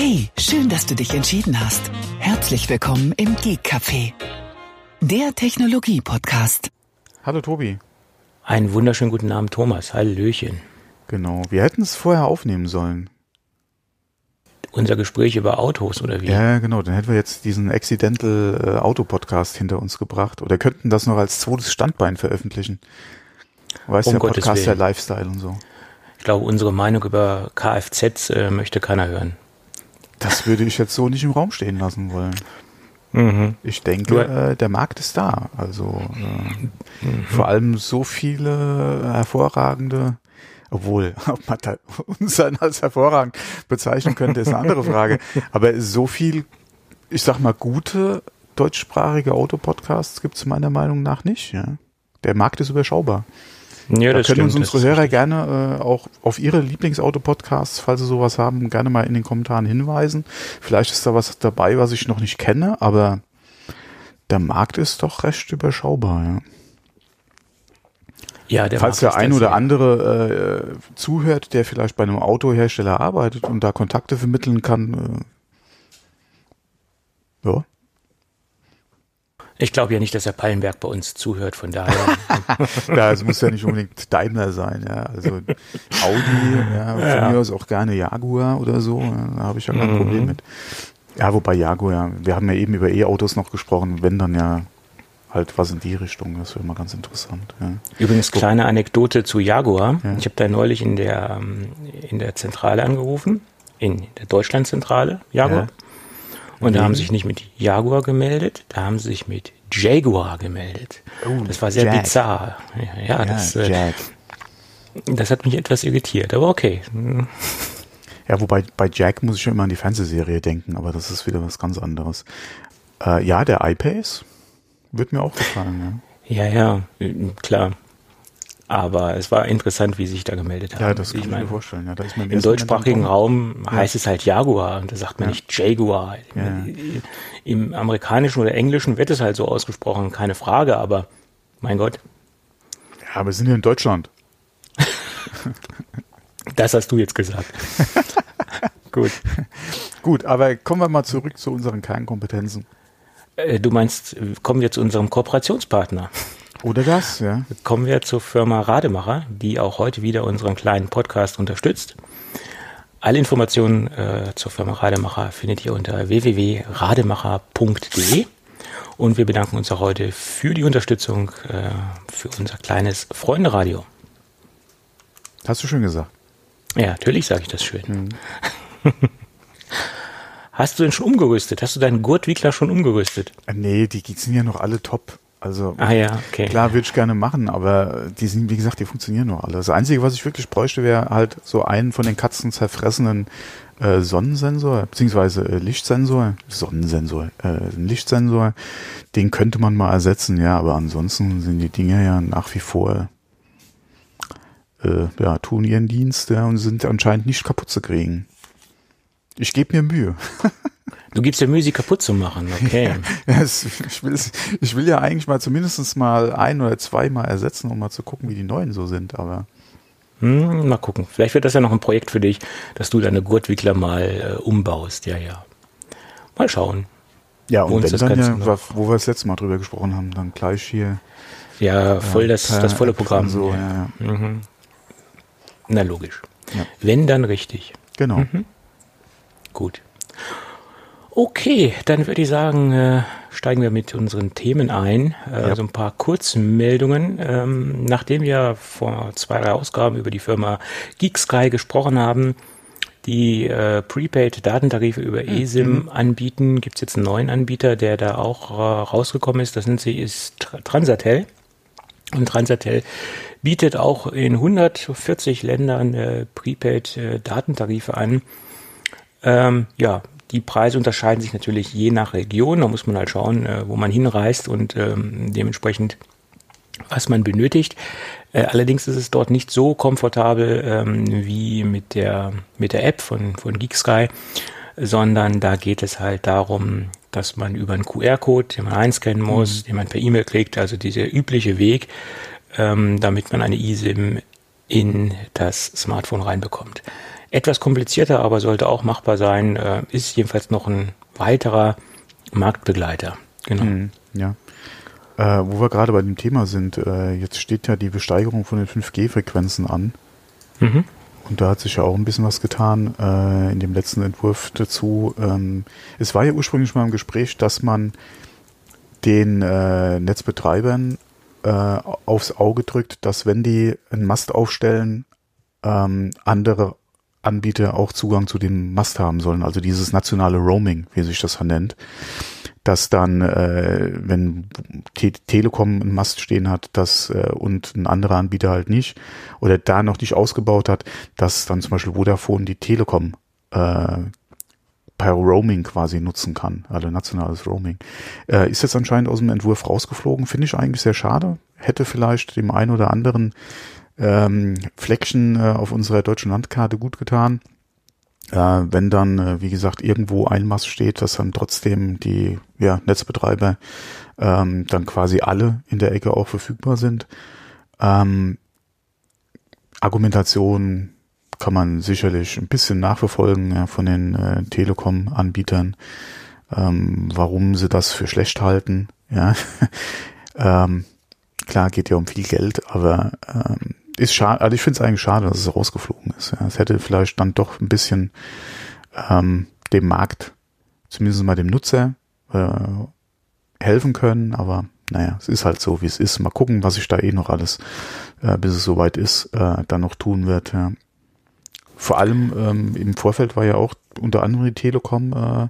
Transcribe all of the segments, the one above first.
Hey, schön, dass du dich entschieden hast. Herzlich willkommen im Geek Café, der Technologie-Podcast. Hallo Tobi. Einen wunderschönen guten Abend, Thomas. Hallöchen. Genau, wir hätten es vorher aufnehmen sollen. Unser Gespräch über Autos oder wie? Ja, genau, dann hätten wir jetzt diesen Accidental äh, Auto Podcast hinter uns gebracht oder könnten das noch als zweites Standbein veröffentlichen. Weißt du, Um der Gottes Podcast der. Lifestyle und so. Ich glaube, unsere Meinung über Kfz äh, möchte keiner hören. Das würde ich jetzt so nicht im Raum stehen lassen wollen. Mhm. Ich denke, äh, der Markt ist da. Also äh, vor allem so viele hervorragende, obwohl, ob man da uns dann als hervorragend bezeichnen könnte, ist eine andere Frage. Aber so viel, ich sag mal, gute deutschsprachige Autopodcasts gibt es meiner Meinung nach nicht. Ja? Der Markt ist überschaubar. Ja, da können uns stimmt, unsere das Hörer gerne äh, auch auf ihre Lieblingsauto-Podcasts, falls sie sowas haben, gerne mal in den Kommentaren hinweisen. Vielleicht ist da was dabei, was ich noch nicht kenne, aber der Markt ist doch recht überschaubar. Ja. Ja, der Falls der ein oder andere äh, zuhört, der vielleicht bei einem Autohersteller arbeitet und da Kontakte vermitteln kann, äh, ja. Ich glaube ja nicht, dass der Pallenberg bei uns zuhört, von daher. Ja, es muss ja nicht unbedingt Daimler sein, ja. Also Audi, ja, von Ja. mir aus auch gerne Jaguar oder so. Da habe ich ja kein Mhm. Problem mit. Ja, wobei Jaguar, ja, wir haben ja eben über E-Autos noch gesprochen, wenn dann ja halt was in die Richtung, das wäre mal ganz interessant. Ja. Übrigens, kleine Anekdote zu Jaguar. Ja. Ich habe da neulich in der, ähm, in der Zentrale angerufen, in der Deutschlandzentrale Jaguar. Ja. Und da Wegen? haben sie sich nicht mit Jaguar gemeldet, da haben sie sich mit Jaguar gemeldet. Oh, das war sehr Jag. bizarr. Ja, ja, das, äh, das hat mich etwas irritiert, aber okay. Ja, wobei bei Jack muss ich schon immer an die Fernsehserie denken, aber das ist wieder was ganz anderes. Äh, ja, der iPace wird mir auch gefallen. Ja, ja, klar. Aber es war interessant, wie sie sich da gemeldet haben. Ja, ja das kann ich mir vorstellen. Ja, da ist man Im deutschsprachigen Raum heißt es halt Jaguar und da sagt man Ja. nicht Jaguar. Ja. Im amerikanischen oder englischen wird es halt so ausgesprochen, keine Frage, aber mein Gott, Ja, wir sind hier in Deutschland. das hast du jetzt gesagt. Gut. Gut, aber kommen wir mal zurück zu unseren Kernkompetenzen. Äh, Du meinst, kommen wir zu unserem Kooperationspartner. Oder das, ja. Kommen wir zur Firma Rademacher, die auch heute wieder unseren kleinen Podcast unterstützt. Alle Informationen äh, zur Firma Rademacher findet ihr unter www.rademacher.de. Und wir bedanken uns auch heute für die Unterstützung äh, für unser kleines Freunde-Radio. Hast du schön gesagt. Ja, natürlich sage ich das schön. Hast du denn schon umgerüstet? Hast du deinen Gurtwickler schon umgerüstet? Äh, Nee, die sind ja noch alle top. Also Ah ja, okay. klar würde ich gerne machen, aber die sind, wie gesagt, die funktionieren noch alle. Das Einzige, was ich wirklich bräuchte, wäre halt so einen von den Katzen zerfressenen äh, Sonnensensor, beziehungsweise äh, Lichtsensor, Sonnensensor, äh, Lichtsensor. Den könnte man mal ersetzen, ja, aber ansonsten sind die Dinge ja nach wie vor äh, ja, tun ihren Dienst ja, und sind anscheinend nicht kaputt zu kriegen. Ich gebe mir Mühe. Du gibst dir Mühe, sie kaputt zu machen, okay. Ja, ich, will, es- ich will ja eigentlich mal zumindest mal ein oder zwei mal ersetzen, um mal zu gucken, wie die neuen so sind, aber Hm, mal gucken. Vielleicht wird das ja noch ein Projekt für dich, dass du deine Gurtwickler mal äh, umbaust. Ja, ja. Mal schauen. ja, Wo und wenn dann ja, noch- wo wir das letzte Mal drüber gesprochen haben, dann gleich hier Ja, voll das, per das volle Programm. So, ja, ja. Mhm. Na, logisch. Ja. Wenn, dann richtig. Genau. Mhm. Gut. Okay, dann würde ich sagen, äh, steigen wir mit unseren Themen ein. Äh, Ja. So ein paar Kurzmeldungen. Ähm, nachdem wir vor zwei, drei Ausgaben über die Firma GeekSky gesprochen haben, die äh, Prepaid-Datentarife über Mhm. eSIM anbieten, gibt es jetzt einen neuen Anbieter, der da auch äh, rausgekommen ist. Das nennt sich ist Tr- Transatel. Und Transatel bietet auch in 140 Ländern äh, Prepaid-Datentarife an. Ähm, ja, die Preise unterscheiden sich natürlich je nach Region. Da muss man halt schauen, äh, wo man hinreist und ähm, dementsprechend, was man benötigt. Äh, allerdings ist es dort nicht so komfortabel ähm, wie mit der, mit der App von, von GeekSky, sondern da geht es halt darum, dass man über einen QR-Code, den man einscannen muss, den man per E-Mail kriegt, also dieser übliche Weg, ähm, damit man eine eSIM in das Smartphone reinbekommt. Etwas komplizierter, aber sollte auch machbar sein, äh, ist jedenfalls noch ein weiterer Marktbegleiter. Genau. Mhm, ja. Äh, wo wir gerade bei dem Thema sind, äh, jetzt steht ja die Besteigerung von den 5G-Frequenzen an. Mhm. Und da hat sich ja auch ein bisschen was getan äh, in dem letzten Entwurf dazu. Ähm, es war ja ursprünglich mal im Gespräch, dass man den äh, Netzbetreibern äh, aufs Auge drückt, dass wenn die einen Mast aufstellen, ähm, andere Anbieter auch Zugang zu dem Mast haben sollen. Also dieses nationale Roaming, wie sich das nennt dass dann, äh, wenn Te Telekom einen Mast stehen hat, dass äh, und ein anderer Anbieter halt nicht oder da noch nicht ausgebaut hat, dass dann zum Beispiel Vodafone die Telekom äh, per Roaming quasi nutzen kann, also nationales Roaming. Äh, ist jetzt anscheinend aus dem Entwurf rausgeflogen, finde ich eigentlich sehr schade. Hätte vielleicht dem einen oder anderen ähm, Fleckchen äh, auf unserer deutschen Landkarte gut getan. Äh, wenn dann, äh, wie gesagt, irgendwo ein Mast steht, dass dann trotzdem die ja, Netzbetreiber ähm, dann quasi alle in der Ecke auch verfügbar sind. Ähm, Argumentation kann man sicherlich ein bisschen nachverfolgen ja, von den äh, Telekom-Anbietern, ähm, warum sie das für schlecht halten. Ja, ähm, klar geht ja um viel Geld, aber ähm, ist schade, also ich finde es eigentlich schade, dass es rausgeflogen ist. Ja. Es hätte vielleicht dann doch ein bisschen ähm, dem Markt, zumindest mal dem Nutzer, äh, helfen können, aber naja, es ist halt so, wie es ist. Mal gucken, was sich da eh noch alles, äh, bis es soweit ist, äh, dann noch tun wird. Ja. Vor allem ähm, im Vorfeld war ja auch unter anderem die Telekom äh,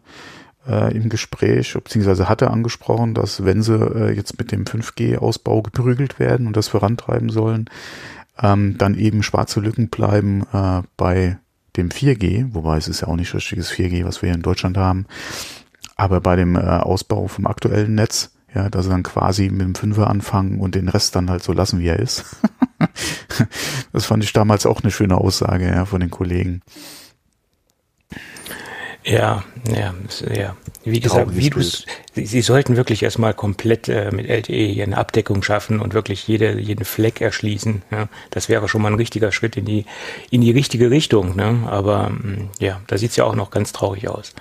äh, im Gespräch, beziehungsweise hatte angesprochen, dass wenn sie äh, jetzt mit dem 5G-Ausbau geprügelt werden und das vorantreiben sollen, ähm, dann eben schwarze Lücken bleiben äh, bei dem 4G, wobei es ist ja auch nicht richtiges 4G, was wir hier in Deutschland haben, aber bei dem äh, Ausbau vom aktuellen Netz, ja, dass sie dann quasi mit dem Fünfer anfangen und den Rest dann halt so lassen, wie er ist. das fand ich damals auch eine schöne Aussage ja, von den Kollegen. Ja, ja, ja. Wie gesagt, wie du's, sie, sie sollten wirklich erstmal komplett äh, mit LTE hier eine Abdeckung schaffen und wirklich jede, jeden Fleck erschließen. Ja. Das wäre schon mal ein richtiger Schritt in die, in die richtige Richtung. Ne? Aber mm, ja, da sieht's ja auch noch ganz traurig aus.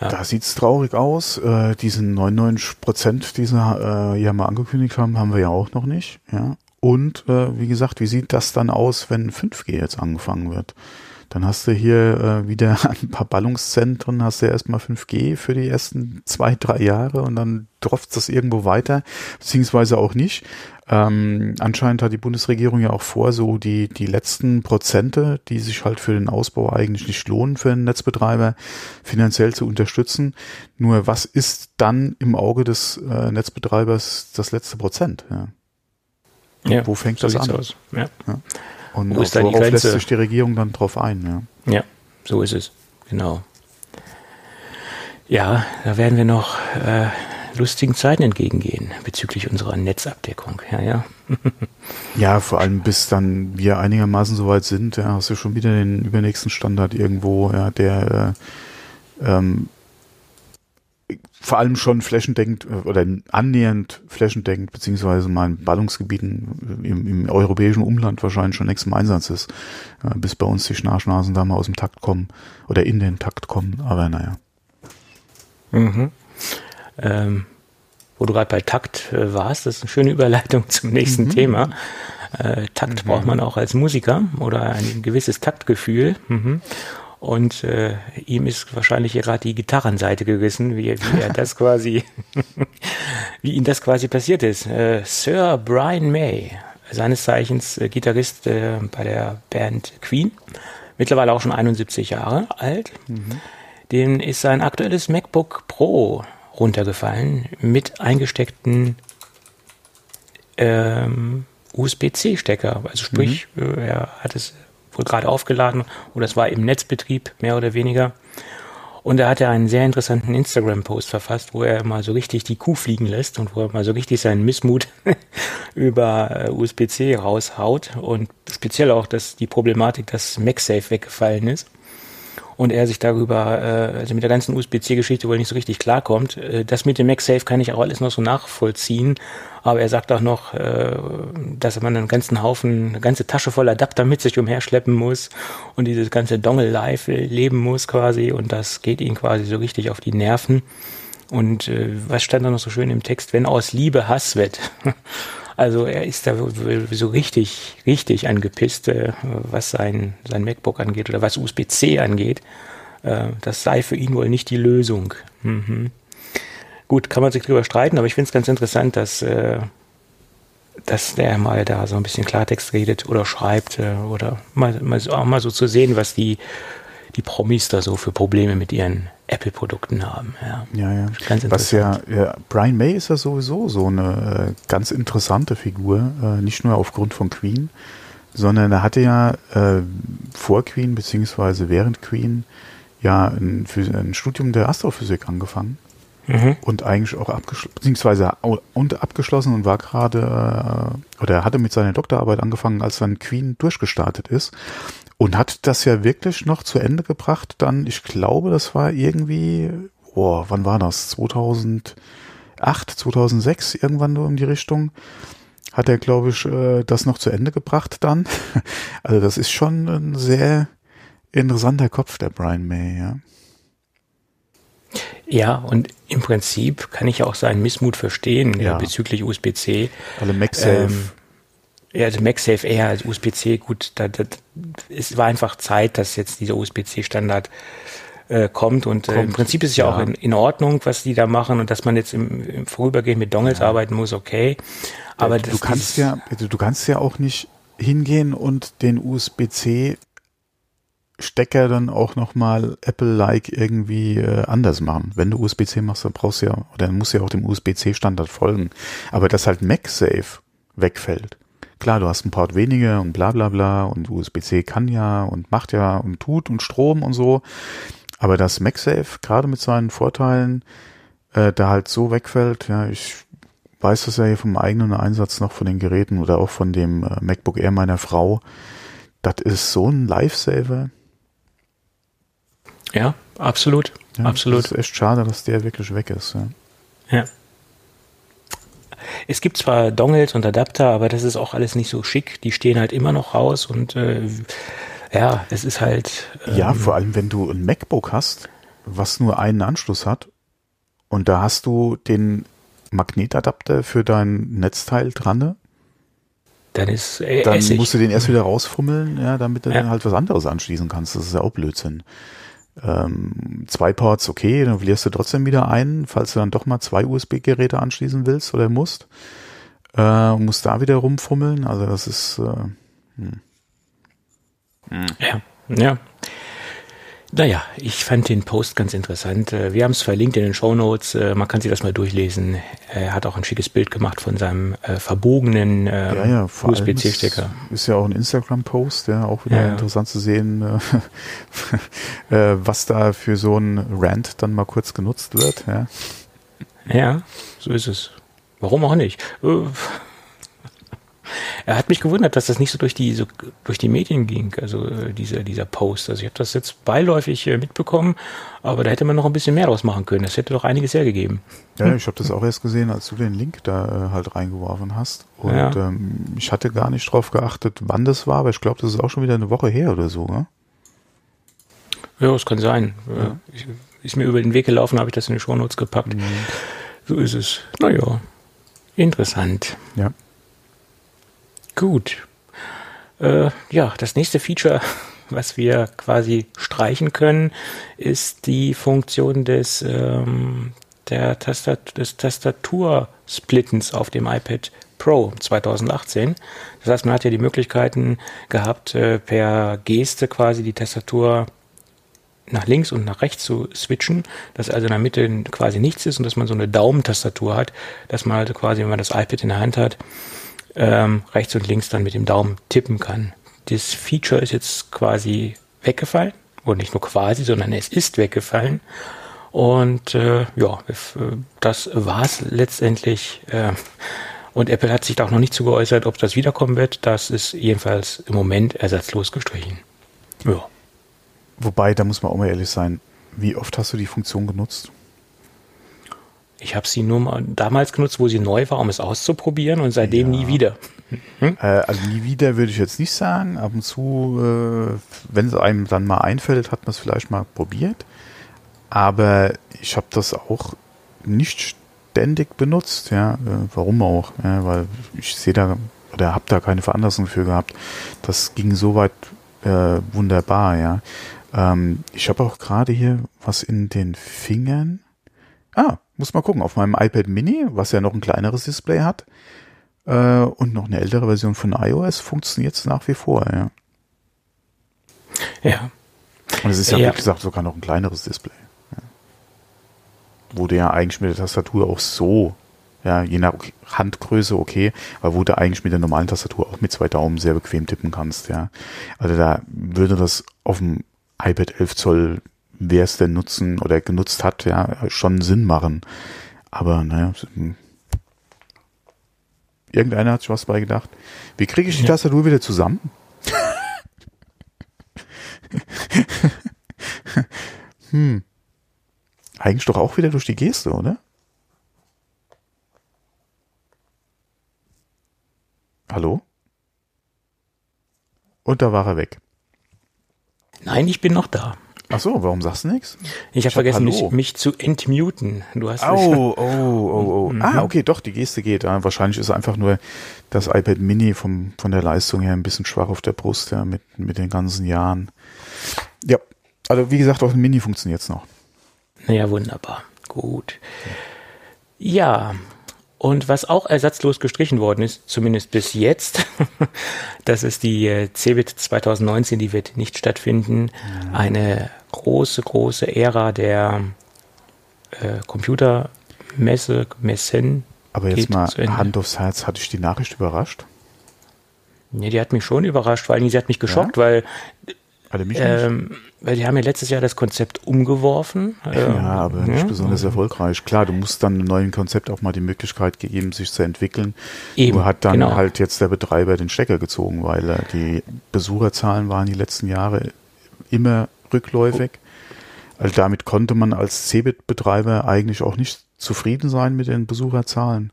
Ja. Da sieht's traurig aus. Äh, diesen 99 Prozent, die sie äh, ja mal angekündigt haben, haben wir ja auch noch nicht. Ja. Und äh, wie gesagt, wie sieht das dann aus, wenn 5G jetzt angefangen wird? Dann hast du hier äh, wieder ein paar Ballungszentren, hast du ja erstmal 5G für die ersten zwei, drei Jahre und dann tropft das irgendwo weiter, beziehungsweise auch nicht. Ähm, anscheinend hat die Bundesregierung ja auch vor, so die, die letzten Prozente, die sich halt für den Ausbau eigentlich nicht lohnen für einen Netzbetreiber, finanziell zu unterstützen. Nur was ist dann im Auge des äh, Netzbetreibers das letzte Prozent? Ja. Ja, Wo fängt so das an? Aus. Ja. ja. Und Wo ist da die Grenze? lässt sich die Regierung dann drauf ein. Ja. ja, so ist es. Genau. Ja, da werden wir noch äh, lustigen Zeiten entgegengehen bezüglich unserer Netzabdeckung. Ja, ja. ja, vor allem bis dann wir einigermaßen soweit sind, ja, hast du schon wieder den übernächsten Standard irgendwo, ja, der äh, ähm, vor allem schon flächendeckend äh, oder annähernd flächendeckend, beziehungsweise mal in Ballungsgebieten im, im europäischen Umland wahrscheinlich schon nächstes im Einsatz ist, äh, bis bei uns die Schnarchnasen da mal aus dem Takt kommen oder in den Takt kommen, aber naja. Mhm. Ähm, wo du gerade bei Takt äh, warst, das ist eine schöne Überleitung zum nächsten mhm. Thema. Äh, Takt mhm. braucht man auch als Musiker oder ein gewisses Taktgefühl. Mhm. Und äh, ihm ist wahrscheinlich gerade die Gitarrenseite gerissen, wie, wie er das quasi, wie ihm das quasi passiert ist. Äh, Sir Brian May, seines Zeichens äh, Gitarrist äh, bei der Band Queen, mittlerweile auch schon 71 Jahre alt. Mhm. Dem ist sein aktuelles MacBook Pro runtergefallen mit eingesteckten ähm, USB-C-Stecker. Also sprich, mhm. Äh, er hat es wohl gerade aufgeladen oder es war im Netzbetrieb, mehr oder weniger. Und da hat er einen sehr interessanten Instagram-Post verfasst, wo er mal so richtig die Kuh fliegen lässt und wo er mal so richtig seinen Missmut über äh, USB-C raushaut und speziell auch dass die Problematik, dass MagSafe weggefallen ist. Und er sich darüber, äh, also mit der ganzen USB-C-Geschichte wohl nicht so richtig klarkommt. Äh, das mit dem MagSafe kann ich auch alles noch so nachvollziehen, aber er sagt auch noch, äh, dass man einen ganzen Haufen, eine ganze Tasche voll Adapter mit sich umherschleppen muss und dieses ganze Dongle-Life leben muss quasi und das geht ihm quasi so richtig auf die Nerven. Und äh, was stand da noch so schön im Text? Wenn aus Liebe Hass wird. Also er ist da so richtig, richtig angepisst, äh, was sein, sein MacBook angeht oder was USB-C angeht. Äh, das sei für ihn wohl nicht die Lösung. Mhm. Gut, kann man sich drüber streiten, aber ich finde es ganz interessant, dass, äh, dass der mal da so ein bisschen Klartext redet oder schreibt oder mal, mal, auch mal so zu sehen, was die, die Promis da so für Probleme mit ihren Apple-Produkten haben. Ja, ja. ja. Ganz Was ja, ja, Brian May ist ja sowieso so eine äh, ganz interessante Figur, äh, nicht nur aufgrund von Queen, sondern er hatte ja äh, vor Queen beziehungsweise während Queen ja ein, ein Studium der Astrophysik angefangen mhm. und eigentlich auch abgeschlossen, beziehungsweise und abgeschlossen und war gerade äh, oder er hatte mit seiner Doktorarbeit angefangen, als dann Queen durchgestartet ist und hat das ja wirklich noch zu Ende gebracht. Dann, ich glaube, das war irgendwie, boah, wann war das? 2008, 2006, irgendwann nur in die Richtung. Hat er, glaube ich, äh, das noch zu Ende gebracht dann. Also das ist schon ein sehr interessanter Kopf, der Brian May, ja. Ja, und im Prinzip kann ich auch seinen Missmut verstehen ja. bezüglich USB-C. Alle MagSafe. Ähm, ja, also MagSafe eher als USB-C, gut, da, da, es war einfach Zeit, dass jetzt dieser USB-C-Standard äh, kommt und kommt, äh, im Prinzip ist es ja, ja, auch in, in Ordnung, was die da machen und dass man jetzt im, im Vorübergehen mit Dongles ja. arbeiten muss, okay. Aber ja, du kannst ja, du kannst ja auch nicht hingehen und den USB-C Stecker dann auch nochmal Apple-like irgendwie äh, anders machen. Wenn du USB-C machst, dann brauchst du ja, oder dann musst du ja auch dem USB-C-Standard folgen. Aber dass halt MagSafe wegfällt, Klar, du hast ein Port weniger und bla bla bla und USB-C kann ja und macht ja und tut und Strom und so. Aber dass MagSafe gerade mit seinen Vorteilen äh, da halt so wegfällt, ja, ich weiß das ja hier vom eigenen Einsatz noch von den Geräten oder auch von dem äh, MacBook Air meiner Frau. Das ist so ein Lifesaver. Ja, absolut. Ja, absolut. Ist echt schade, dass der wirklich weg ist. Ja. ja. Es gibt zwar Dongles und Adapter, aber das ist auch alles nicht so schick. Die stehen halt immer noch raus und äh, ja, es ist halt. Ähm, ja, vor allem wenn du ein MacBook hast, was nur einen Anschluss hat und da hast du den Magnetadapter für dein Netzteil dran. Dann ist äh, Dann Essig. musst du den erst wieder rausfummeln, ja, damit du ja. dann halt was anderes anschließen kannst. Das ist ja auch Blödsinn. Ähm, zwei Ports, okay, dann wählst du trotzdem wieder ein, falls du dann doch mal zwei USB-Geräte anschließen willst oder musst. Äh, musst da wieder rumfummeln. Also das ist äh. Hm. ja, ja. Naja, ich fand den Post ganz interessant. Äh, wir haben es verlinkt in den Show Notes. Äh, man kann sich das mal durchlesen. Er hat auch ein schickes Bild gemacht von seinem äh, verbogenen äh, ja, ja, USB-C-Stecker. Ist ja auch ein Instagram-Post, ja, auch wieder ja, interessant zu sehen, äh, äh, was da für so ein Rant dann mal kurz genutzt wird. Ja, ja so ist es. Warum auch nicht? Er hat mich gewundert, dass das nicht so durch die so durch die Medien ging, also äh, dieser dieser Post. Also ich habe das jetzt beiläufig äh, mitbekommen, aber da hätte man noch ein bisschen mehr draus machen können. Das hätte doch einiges hergegeben. Ja, ich habe das auch erst gesehen, als du den Link da äh, halt reingeworfen hast. Und ja. ähm, ich hatte gar nicht drauf geachtet, wann das war, aber ich glaube, das ist auch schon wieder eine Woche her oder so, ne? Ja, es kann sein. Ja. Ich, ist mir über den Weg gelaufen, habe ich das in die Shownotes gepackt. Mhm. So ist es. Naja, interessant. Ja. Gut. Äh, ja, das nächste Feature, was wir quasi streichen können, ist die Funktion des, ähm, der Tastat des Tastatursplittens auf dem iPad Pro 2018. Das heißt, man hat ja die Möglichkeiten gehabt, äh, per Geste quasi die Tastatur nach links und nach rechts zu switchen, dass also in der Mitte quasi nichts ist und dass man so eine Daumentastatur hat, dass man also quasi, wenn man das iPad in der Hand hat, ähm, rechts und links dann mit dem Daumen tippen kann. Das Feature ist jetzt quasi weggefallen. Und nicht nur quasi, sondern es ist weggefallen. Und äh, ja, äh, das war's letztendlich. Äh, und Apple hat sich da auch noch nicht zu geäußert, ob das wiederkommen wird. Das ist jedenfalls im Moment ersatzlos gestrichen. Ja. Wobei, da muss man auch mal ehrlich sein, wie oft hast du die Funktion genutzt? Ich habe sie nur mal damals genutzt, wo sie neu war, um es auszuprobieren und seitdem ja. nie wieder. Hm? Äh, also nie wieder würde ich jetzt nicht sagen. Ab und zu, äh, wenn es einem dann mal einfällt, hat man es vielleicht mal probiert. Aber ich habe das auch nicht ständig benutzt. Ja, äh, warum auch? Ja, weil ich sehe da oder habe da keine Veranlassung für gehabt. Das ging soweit äh, wunderbar. Ja, ähm, ich habe auch gerade hier was in den Fingern. Ah, muss mal gucken. Auf meinem iPad Mini, was ja noch ein kleineres Display hat äh, und noch eine ältere Version von iOS, funktioniert es nach wie vor. Ja. Ja. Und es ist ja, ja, wie gesagt, sogar noch ein kleineres Display. Ja. Wo du ja eigentlich mit der Tastatur auch so, ja, je nach Handgröße okay, aber wo du eigentlich mit der normalen Tastatur auch mit zwei Daumen sehr bequem tippen kannst, ja. Also da würde das auf dem iPad 11 Zoll wer es denn nutzen oder genutzt hat, ja, schon Sinn machen. Aber naja, irgendeiner hat sich was bei gedacht. Wie kriege ich die ja. Tastatur wieder zusammen? hm. Eigentlich doch auch wieder durch die Geste, oder? Hallo? Und da war er weg. Nein, ich bin noch da. Ach so, warum sagst du nichts? Ich habe vergessen, mich, mich, zu entmuten. Du hast oh, oh, oh, oh. Mhm. Ah, okay, doch, die Geste geht. Ja, wahrscheinlich ist einfach nur das iPad Mini vom, von der Leistung her ein bisschen schwach auf der Brust, ja, mit, mit den ganzen Jahren. Ja, also wie gesagt, auf dem Mini funktioniert's noch. Naja, wunderbar. Gut. Ja, und was auch ersatzlos gestrichen worden ist, zumindest bis jetzt, das ist die äh, CeBIT 2019, die wird nicht stattfinden. Eine große, große Ära der äh, Computermesse, Messen. Aber jetzt mal Hand aufs Herz, hatte ich die Nachricht überrascht? Nee, die hat mich schon überrascht, vor allem sie hat mich geschockt, ja? weil ähm, weil die haben ja letztes Jahr das Konzept umgeworfen. Ja, ähm, aber nicht ja. besonders erfolgreich. Klar, du musst dann einem neuen Konzept auch mal die Möglichkeit gegeben, sich zu entwickeln. Eben, Nur hat dann genau. halt jetzt der Betreiber den Stecker gezogen, weil äh, die Besucherzahlen waren die letzten Jahre immer rückläufig. Also damit konnte man als Cebit-Betreiber eigentlich auch nicht zufrieden sein mit den Besucherzahlen.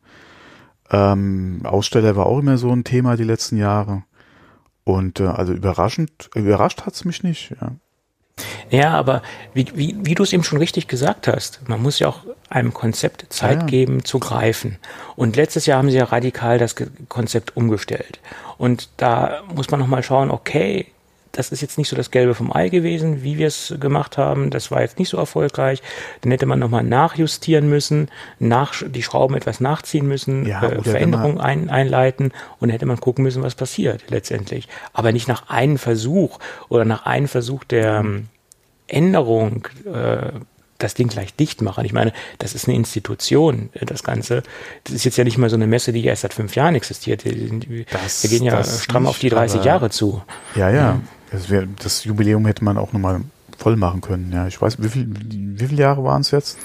Ähm, Aussteller war auch immer so ein Thema die letzten Jahre. Und äh, also überraschend, überrascht hat's mich nicht, ja. Ja, aber wie, wie, wie du es eben schon richtig gesagt hast, man muss ja auch einem Konzept Zeit ja. geben zu greifen. Und letztes Jahr haben sie ja radikal das Konzept umgestellt. Und da muss man nochmal schauen, okay, das ist jetzt nicht so das Gelbe vom Ei gewesen, wie wir es gemacht haben. Das war jetzt nicht so erfolgreich. Dann hätte man nochmal nachjustieren müssen, nach, die Schrauben etwas nachziehen müssen, ja, äh, Veränderungen ein, einleiten und hätte man gucken müssen, was passiert letztendlich. Aber nicht nach einem Versuch oder nach einem Versuch der ähm, Änderung äh, das Ding gleich dicht machen. Ich meine, das ist eine Institution, äh, das Ganze. Das ist jetzt ja nicht mal so eine Messe, die erst seit fünf Jahren existiert. Wir gehen ja stramm nicht, auf die 30 Jahre zu. Ja, ja. Das, wär, das Jubiläum hätte man auch nochmal voll machen können. Ja, ich weiß, wie, viel, wie viele Jahre waren es jetzt?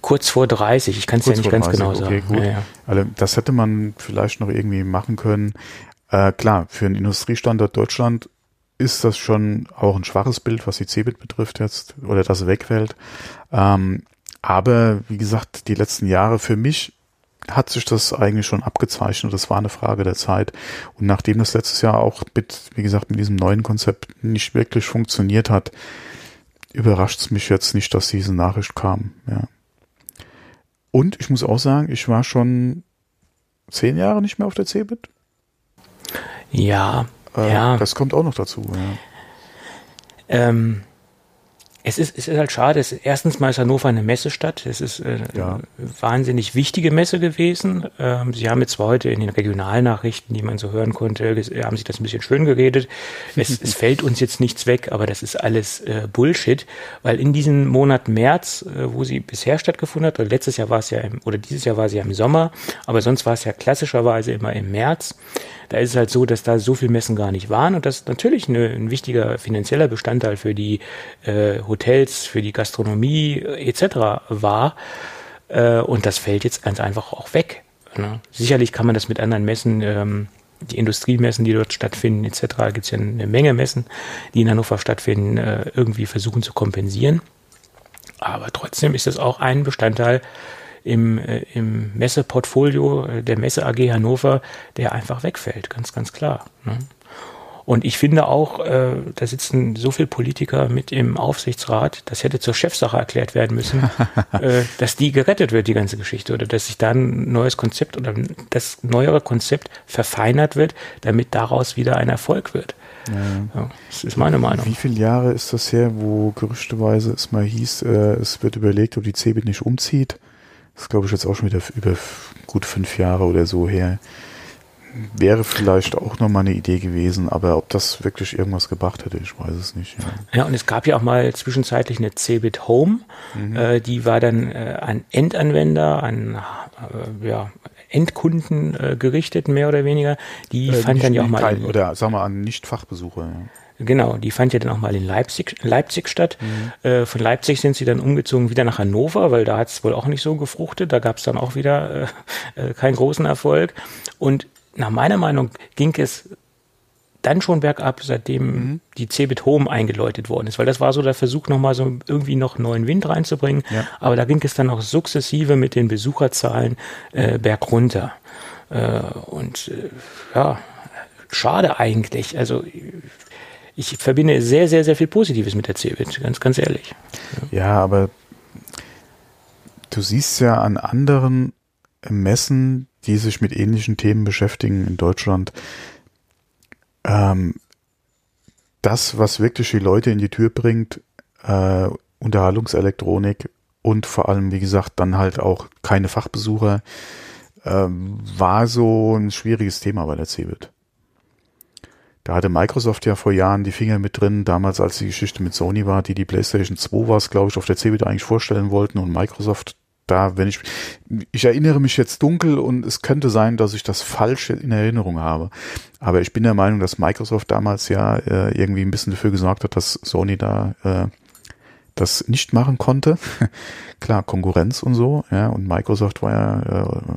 Kurz vor 30, ich kann es ja nicht ganz 30, genau sagen. Okay, gut. Ja, ja. Also das hätte man vielleicht noch irgendwie machen können. Äh, klar, für einen Industriestandort Deutschland ist das schon auch ein schwaches Bild, was die Cebit betrifft jetzt, oder das wegfällt. Ähm, aber wie gesagt, die letzten Jahre für mich hat sich das eigentlich schon abgezeichnet. Das war eine Frage der Zeit. Und nachdem das letztes Jahr auch mit, wie gesagt, mit diesem neuen Konzept nicht wirklich funktioniert hat, überrascht es mich jetzt nicht, dass diese Nachricht kam. Ja. Und ich muss auch sagen, ich war schon zehn Jahre nicht mehr auf der CeBIT. Ja, äh, ja. Das kommt auch noch dazu. Ja. Ähm, es ist, es ist halt schade. Es, erstens mal ist Hannover eine Messestadt. Es ist äh, ja. eine wahnsinnig wichtige Messe gewesen. Ähm, Sie haben jetzt zwar heute in den Regionalnachrichten, die man so hören konnte, haben sich das ein bisschen schön geredet. Es, es fällt uns jetzt nichts weg, aber das ist alles äh, Bullshit, weil in diesem Monat März, äh, wo sie bisher stattgefunden hat, oder letztes Jahr war es ja im, oder dieses Jahr war sie ja im Sommer, aber sonst war es ja klassischerweise immer im März. Da ist es halt so, dass da so viel Messen gar nicht waren und das natürlich eine, ein wichtiger finanzieller Bestandteil für die äh, Hotels, für die Gastronomie äh, etc. war. Äh, und das fällt jetzt ganz einfach auch weg. Ne? Sicherlich kann man das mit anderen Messen ähm, die Industriemessen, die dort stattfinden, etc. Gibt es ja eine Menge Messen, die in Hannover stattfinden, äh, irgendwie versuchen zu kompensieren. Aber trotzdem ist es auch ein Bestandteil im, äh, im Messeportfolio äh, der Messe AG Hannover, der einfach wegfällt, ganz, ganz klar. Ne? Und ich finde auch, äh, da sitzen so viele Politiker mit im Aufsichtsrat, das hätte zur Chefsache erklärt werden müssen, äh, dass die gerettet wird, die ganze Geschichte, oder dass sich da ein neues Konzept oder das neuere Konzept verfeinert wird, damit daraus wieder ein Erfolg wird. Ja. ja. das ist meine Meinung. Wie viele Jahre ist das her, wo gerüchteweise es mal hieß, äh, es wird überlegt, ob die CeBIT nicht umzieht? Das ist, glaube ich, jetzt auch schon wieder über gut fünf Jahre oder so her. Wäre vielleicht auch nochmal eine Idee gewesen, aber ob das wirklich irgendwas gebracht hätte, ich weiß es nicht. Ja, ja und es gab ja auch mal zwischenzeitlich eine Cebit Home, mhm. äh, die war dann äh, an Endanwender, an äh, ja, Endkunden äh, gerichtet, mehr oder weniger. Die äh, fand dann ja auch mal. Kein, oder sagen wir an Nicht-Fachbesucher. Ja. Genau, die fand ja dann auch mal in Leipzig, Leipzig statt. Mhm. Äh, von Leipzig sind sie dann umgezogen wieder nach Hannover, weil da hat es wohl auch nicht so gefruchtet. Da gab es dann auch wieder äh, äh, keinen großen Erfolg. Und nach meiner Meinung ging es dann schon bergab, seitdem mhm. die Cebit Home eingeläutet worden ist, weil das war so der Versuch, nochmal so irgendwie noch neuen Wind reinzubringen. Ja. Aber da ging es dann auch sukzessive mit den Besucherzahlen äh, bergunter. Äh, und äh, ja, schade eigentlich. Also ich verbinde sehr, sehr, sehr viel Positives mit der Cebit, ganz, ganz ehrlich. Ja. aber du siehst ja an anderen Messen, die sich mit ähnlichen Themen beschäftigen in Deutschland, ähm, das, was wirklich die Leute in die Tür bringt, äh, Unterhaltungselektronik und vor allem, wie gesagt, dann halt auch keine Fachbesucher, äh, war so ein schwieriges Thema bei der CeBIT. Da hatte Microsoft ja vor Jahren die Finger mit drin, damals als die Geschichte mit Sony war, die die PlayStation 2 war, glaube ich, auf der CeBIT eigentlich vorstellen wollten und Microsoft da, wenn ich, ich erinnere mich jetzt dunkel und es könnte sein, dass ich das falsch in Erinnerung habe. Aber ich bin der Meinung, dass Microsoft damals ja äh, irgendwie ein bisschen dafür gesorgt hat, dass Sony da äh, das nicht machen konnte. Klar, Konkurrenz und so, ja, und Microsoft war ja äh,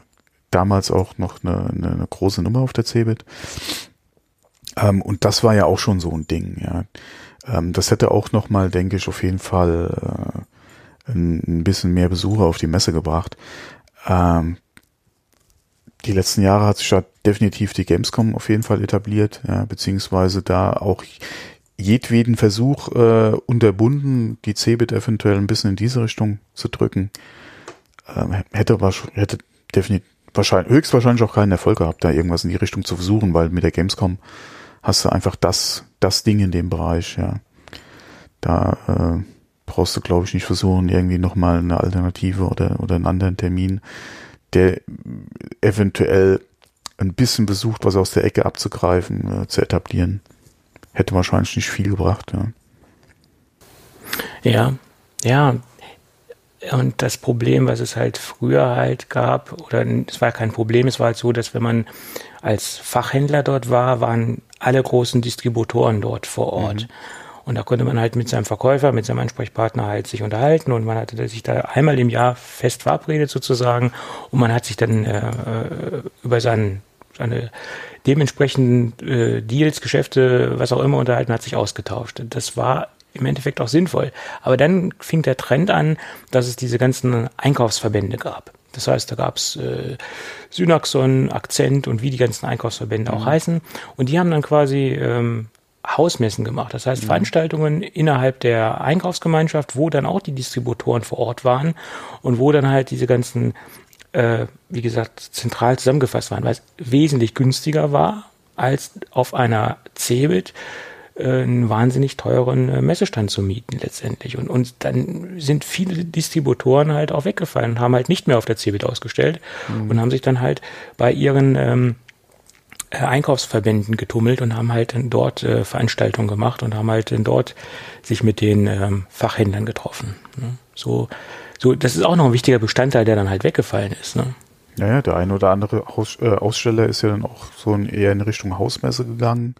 damals auch noch eine, eine, eine große Nummer auf der Cebit. Ähm, und das war ja auch schon so ein Ding, ja. Ähm, das hätte auch nochmal, denke ich, auf jeden Fall äh, ein, bisschen mehr Besucher auf die Messe gebracht. Ähm, die letzten Jahre hat sich da definitiv die Gamescom auf jeden Fall etabliert, ja, beziehungsweise da auch jedweden Versuch äh, unterbunden, die Cebit eventuell ein bisschen in diese Richtung zu drücken, ähm, hätte, hätte definitiv wahrscheinlich, höchstwahrscheinlich auch keinen Erfolg gehabt, da irgendwas in die Richtung zu versuchen, weil mit der Gamescom hast du einfach das, das Ding in dem Bereich, ja. Da äh, brauchst du, glaube ich, nicht versuchen, irgendwie nochmal eine Alternative oder, oder einen anderen Termin, der eventuell ein bisschen besucht, was aus der Ecke abzugreifen, äh, zu etablieren. Hätte wahrscheinlich nicht viel gebracht, ja. Ja, ja. Und das Problem, was es halt früher halt gab, oder es war kein Problem, es war halt so, dass wenn man als Fachhändler dort war, waren alle großen Distributoren dort vor Ort. Mhm. Und da konnte man halt mit seinem Verkäufer, mit seinem Ansprechpartner halt sich unterhalten und man hatte sich da einmal im Jahr fest verabredet sozusagen und man hat sich dann äh, über seinen, seine dementsprechenden äh, Deals, Geschäfte, was auch immer unterhalten, hat sich ausgetauscht. Das war im Endeffekt auch sinnvoll. Aber dann fing der Trend an, dass es diese ganzen Einkaufsverbände gab. Das heißt, da gab's äh, Synaxon, Akzent und wie die ganzen Einkaufsverbände mhm. auch heißen. Und die haben dann quasi ähm, Hausmessen gemacht. Das heißt, mhm. Veranstaltungen innerhalb der Einkaufsgemeinschaft, wo dann auch die Distributoren vor Ort waren und wo dann halt diese ganzen, äh, wie gesagt, zentral zusammengefasst waren, weil es wesentlich günstiger war, als auf einer Cebit einen wahnsinnig teuren äh, Messestand zu mieten letztendlich. Und, und dann sind viele Distributoren halt auch weggefallen und haben halt nicht mehr auf der Cebit ausgestellt mhm. und haben sich dann halt bei ihren ähm, äh, Einkaufsverbänden getummelt und haben halt dort äh, Veranstaltungen gemacht und haben halt dort sich mit den ähm, Fachhändlern getroffen. Ne? So, so, das ist auch noch ein wichtiger Bestandteil, der dann halt weggefallen ist. Ne? Ja, ja, der ein oder andere Aus, äh, Aussteller ist ja dann auch so in, eher in Richtung Hausmesse gegangen,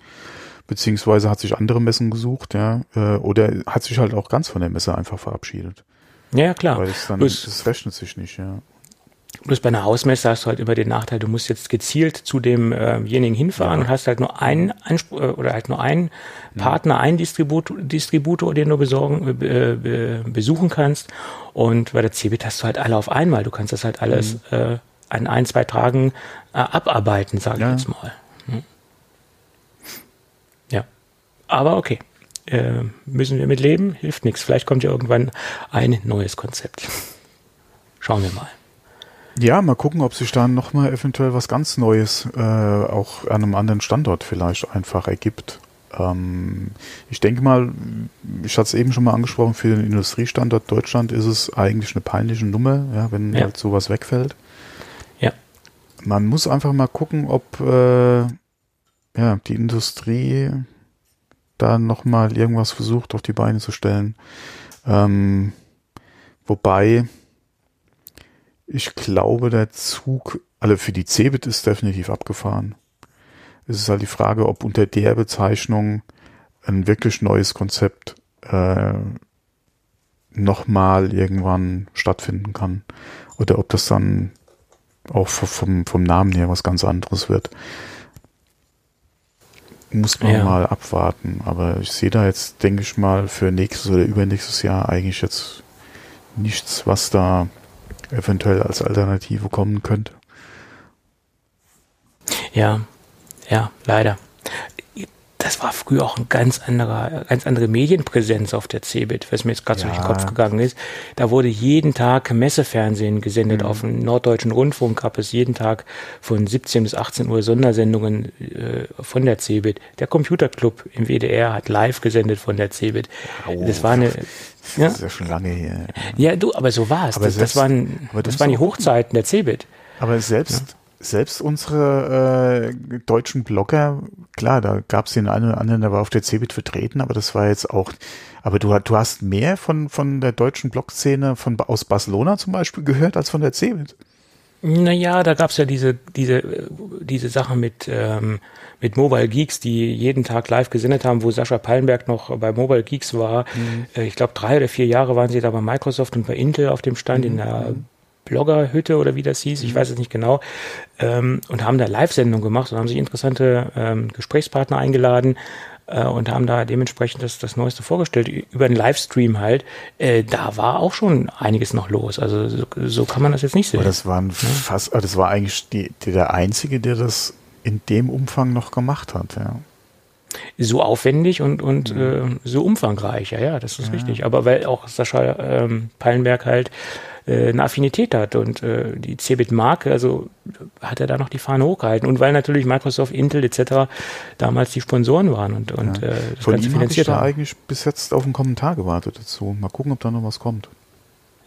beziehungsweise hat sich andere Messen gesucht, ja, äh, oder hat sich halt auch ganz von der Messe einfach verabschiedet. Ja, klar. Weil es dann, das rechnet sich nicht, ja. Bloß bei einer Hausmesse hast du halt immer den Nachteil, du musst jetzt gezielt zu demjenigen äh hinfahren ja. und hast halt nur einen Anspruch äh, oder halt nur einen ja. Partner, einen Distributor, Distributor, den du besorgen, äh, besuchen kannst. Und bei der Cebit hast du halt alle auf einmal. Du kannst das halt alles mhm. äh, an ein, zwei Tagen äh, abarbeiten, sage ja. ich jetzt mal. Hm. Aber okay. Äh, müssen wir mit leben? Hilft nichts. Vielleicht kommt ja irgendwann ein neues Konzept. Schauen wir mal. Ja, mal gucken, ob sich dann nochmal eventuell was ganz Neues äh, auch an einem anderen Standort vielleicht einfach ergibt. Ähm, ich denke mal, ich hatte es eben schon mal angesprochen, für den Industriestandort Deutschland ist es eigentlich eine peinliche Nummer, ja, wenn ja. halt sowas wegfällt. Ja. Man muss einfach mal gucken, ob äh, ja, die Industrie da nochmal irgendwas versucht auf die Beine zu stellen. Ähm, wobei ich glaube, der Zug, also für die Cebit ist definitiv abgefahren. Es ist halt die Frage, ob unter der Bezeichnung ein wirklich neues Konzept äh, nochmal irgendwann stattfinden kann. Oder ob das dann auch vom, vom Namen her was ganz anderes wird. Muss man ja. mal abwarten. Aber ich sehe da jetzt, denke ich mal, für nächstes oder übernächstes Jahr eigentlich jetzt nichts, was da eventuell als Alternative kommen könnte. Ja, ja, leider. Das war früher auch ein ganz anderer, ganz andere Medienpräsenz auf der CeBIT, was mir jetzt gerade ja. so durch den Kopf gegangen ist. Da wurde jeden Tag Messefernsehen gesendet. Mhm. Auf dem Norddeutschen Rundfunk gab es jeden Tag von 17 bis 18 Uhr Sondersendungen äh, von der CeBIT. Der Computerclub im WDR hat live gesendet von der CeBIT. Oh. Das war eine, ja. Das ist ja schon lange her. Ja, du, aber so war es. Das, das, waren, das waren die Hochzeiten der Cebit. Aber selbst. Selbst unsere äh, deutschen Blogger, klar, da gab es den einen oder anderen, der war auf der Cebit vertreten, aber das war jetzt auch, aber du, du hast mehr von, von der deutschen Blogszene von, aus Barcelona zum Beispiel gehört als von der Cebit. Naja, da gab's ja diese, diese, diese Sache mit, ähm, mit Mobile Geeks, die jeden Tag live gesendet haben, wo Sascha Pallenberg noch bei Mobile Geeks war. Mhm. Äh, ich glaube, drei oder vier Jahre waren sie da bei Microsoft und bei Intel auf dem Stand mhm. in der Bloggerhütte oder wie das hieß, ich mhm. weiß es nicht genau, ähm, und haben da Live-Sendungen gemacht und haben sich interessante ähm, Gesprächspartner eingeladen äh, und haben da dementsprechend das, das Neueste vorgestellt, über einen Livestream halt. Äh, da war auch schon einiges noch los. Also so, so kann man das jetzt nicht sehen. Aber das waren fast, also das war eigentlich die, die, der Einzige, der das in dem Umfang noch gemacht hat, ja. So aufwendig und, und mhm. äh, so umfangreich, ja, ja, das ist ja. richtig. Aber weil auch Sascha ähm, Pallenberg halt äh, eine Affinität hat und äh, die Cebit-Marke, also hat er da noch die Fahne hochgehalten. Und weil natürlich Microsoft, Intel etc. damals die Sponsoren waren und, und ja. äh, das Von Ganze ihm finanziert ich da eigentlich bis jetzt auf einen Kommentar gewartet dazu. Mal gucken, ob da noch was kommt.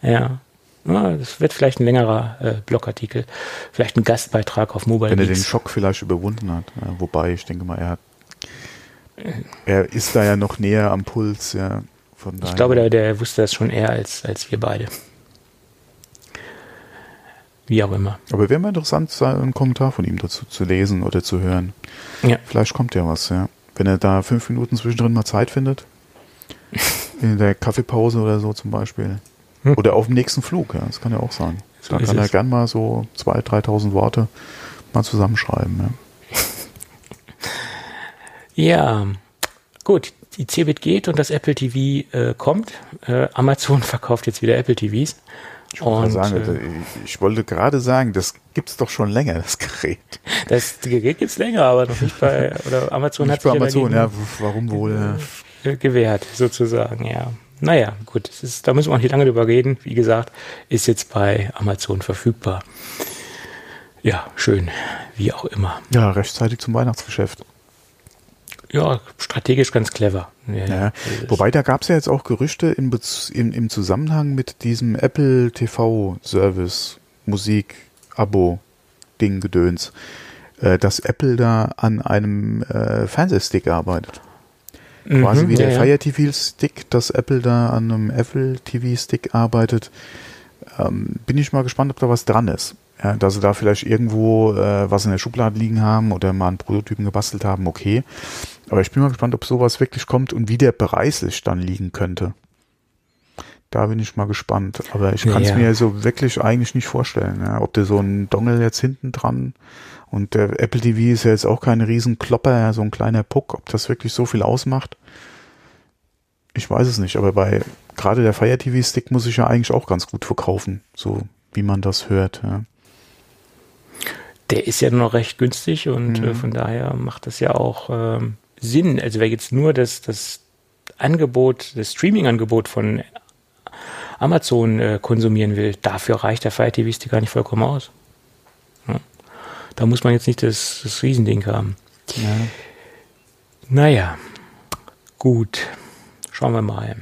Ja. Ja, das wird vielleicht ein längerer äh, Blogartikel, vielleicht ein Gastbeitrag auf Mobile Wenn er den Schock vielleicht überwunden hat. Ja, wobei, ich denke mal, er hat er ist da ja noch näher am Puls, ja. Von ich glaube, der, der wusste das schon eher als, als wir beide. Wie auch immer. Aber wäre mal interessant, einen Kommentar von ihm dazu zu lesen oder zu hören. Ja. Vielleicht kommt ja was, ja. Wenn er da fünf Minuten zwischendrin mal Zeit findet. in der Kaffeepause oder so zum Beispiel. Hm. Oder auf dem nächsten Flug, ja. Das kann ja auch sein. So da kann er gern mal so 2.000, 3.000 Worte mal zusammenschreiben, ja. ja, gut. Die Cebit geht und das Apple TV äh, kommt. Äh, Amazon verkauft jetzt wieder Apple TVs. Ich, und, sagen, äh, ich wollte gerade sagen, das gibt's doch schon länger, das Gerät. Das Gerät gibt's länger, aber noch nicht bei oder Amazon nicht hat bei Amazon, ja, warum wohl? Ja. Gewährt, sozusagen, ja. Naja, gut, ist, da müssen wir auch nicht lange drüber reden. Wie gesagt, ist jetzt bei Amazon verfügbar. Ja, schön, wie auch immer. Ja, rechtzeitig zum Weihnachtsgeschäft ja, strategisch ganz clever. Ja, ja. Wobei da gab es ja jetzt auch Gerüchte im, im, im Zusammenhang mit diesem Apple TV Service Musik Abo Ding Gedöns, äh, dass Apple da an einem äh, Fernsehstick arbeitet. Mhm, Quasi wie der ja, Fire TV Stick, dass Apple da an einem Apple TV Stick arbeitet. Ähm, bin ich mal gespannt, ob da was dran ist. Ja, dass sie da vielleicht irgendwo äh, was in der Schublade liegen haben oder mal einen Prototypen gebastelt haben, okay. Aber ich bin mal gespannt, ob sowas wirklich kommt und wie der preislich dann liegen könnte. Da bin ich mal gespannt. Aber ich kann es Ja. mir so wirklich eigentlich nicht vorstellen. Ja. Ob du so einen Dongle jetzt hinten dran und der Apple TV ist ja jetzt auch kein Riesenklopper, ja, so ein kleiner Puck, ob das wirklich so viel ausmacht. Ich weiß es nicht, aber bei gerade der Fire TV Stick muss ich ja eigentlich auch ganz gut verkaufen, so wie man das hört. Ja. Der ist ja noch recht günstig und Mhm. äh, von daher macht das ja auch ähm, Sinn. Also wer jetzt nur das, das Angebot, das Streaming-Angebot von Amazon äh, konsumieren will, dafür reicht der Fire TV Stick gar nicht vollkommen aus. Ja. Da muss man jetzt nicht das, das Riesending haben. Naja, gut. Schauen wir mal.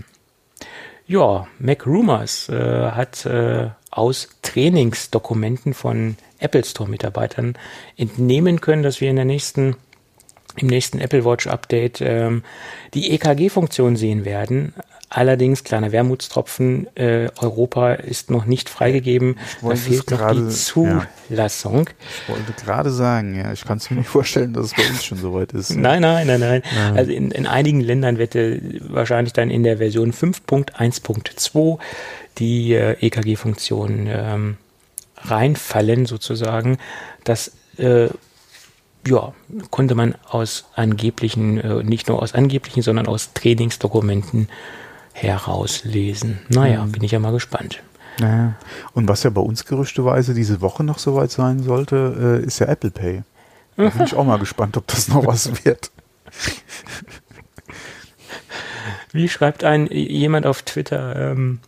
Ja, Mac Rumors äh, hat äh, aus Trainingsdokumenten von Apple Store Mitarbeitern entnehmen können, dass wir in der nächsten im nächsten Apple Watch Update ähm, die EKG-Funktion sehen werden. Allerdings, kleiner Wermutstropfen, äh, Europa ist noch nicht freigegeben. Da fehlt noch gerade- die Zulassung. Ich wollte gerade sagen, ja, ich kann es mir nicht vorstellen, dass es bei uns schon soweit ist. Nein, nein, nein, nein. Also in, in einigen Ländern wird äh, wahrscheinlich dann in der Version 5.1.2 die äh, EKG-Funktion ähm, reinfallen sozusagen. Das äh, ja, konnte man aus angeblichen, äh, nicht nur aus angeblichen, sondern aus Trainingsdokumenten herauslesen. Naja, bin ich ja mal gespannt. Naja. Und was ja bei uns gerüchteweise diese Woche noch soweit sein sollte, äh, ist ja Apple Pay. Da bin ich auch mal gespannt, ob das noch was wird. Wie schreibt ein jemand auf Twitter, ähm,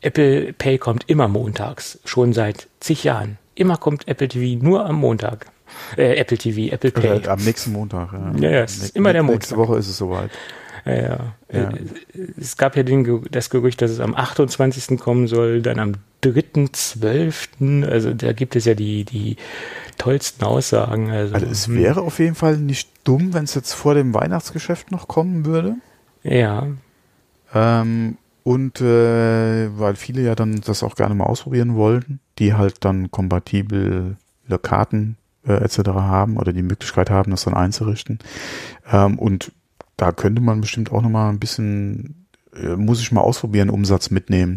Apple Pay kommt immer montags, schon seit zig Jahren. Immer kommt Apple TV nur am Montag. Äh, Apple TV, Apple Pay. Äh, am nächsten Montag. Ja, Ja, ja, es ist immer der Nächste Montag. Woche ist es soweit. Ja, ja. Ja. Äh, Es gab ja den, das Gerücht, dass es am 28. kommen soll, dann am 3.12. Also da gibt es ja die, die tollsten Aussagen. Also, Also es wäre auf jeden Fall nicht dumm, wenn es jetzt vor dem Weihnachtsgeschäft noch kommen würde. Ja, Ähm, und äh, weil viele ja dann das auch gerne mal ausprobieren wollten, die halt dann kompatible Karten äh, etc. haben oder die Möglichkeit haben, das dann einzurichten. Ähm, und da könnte man bestimmt auch nochmal ein bisschen, äh, muss ich mal ausprobieren, Umsatz mitnehmen.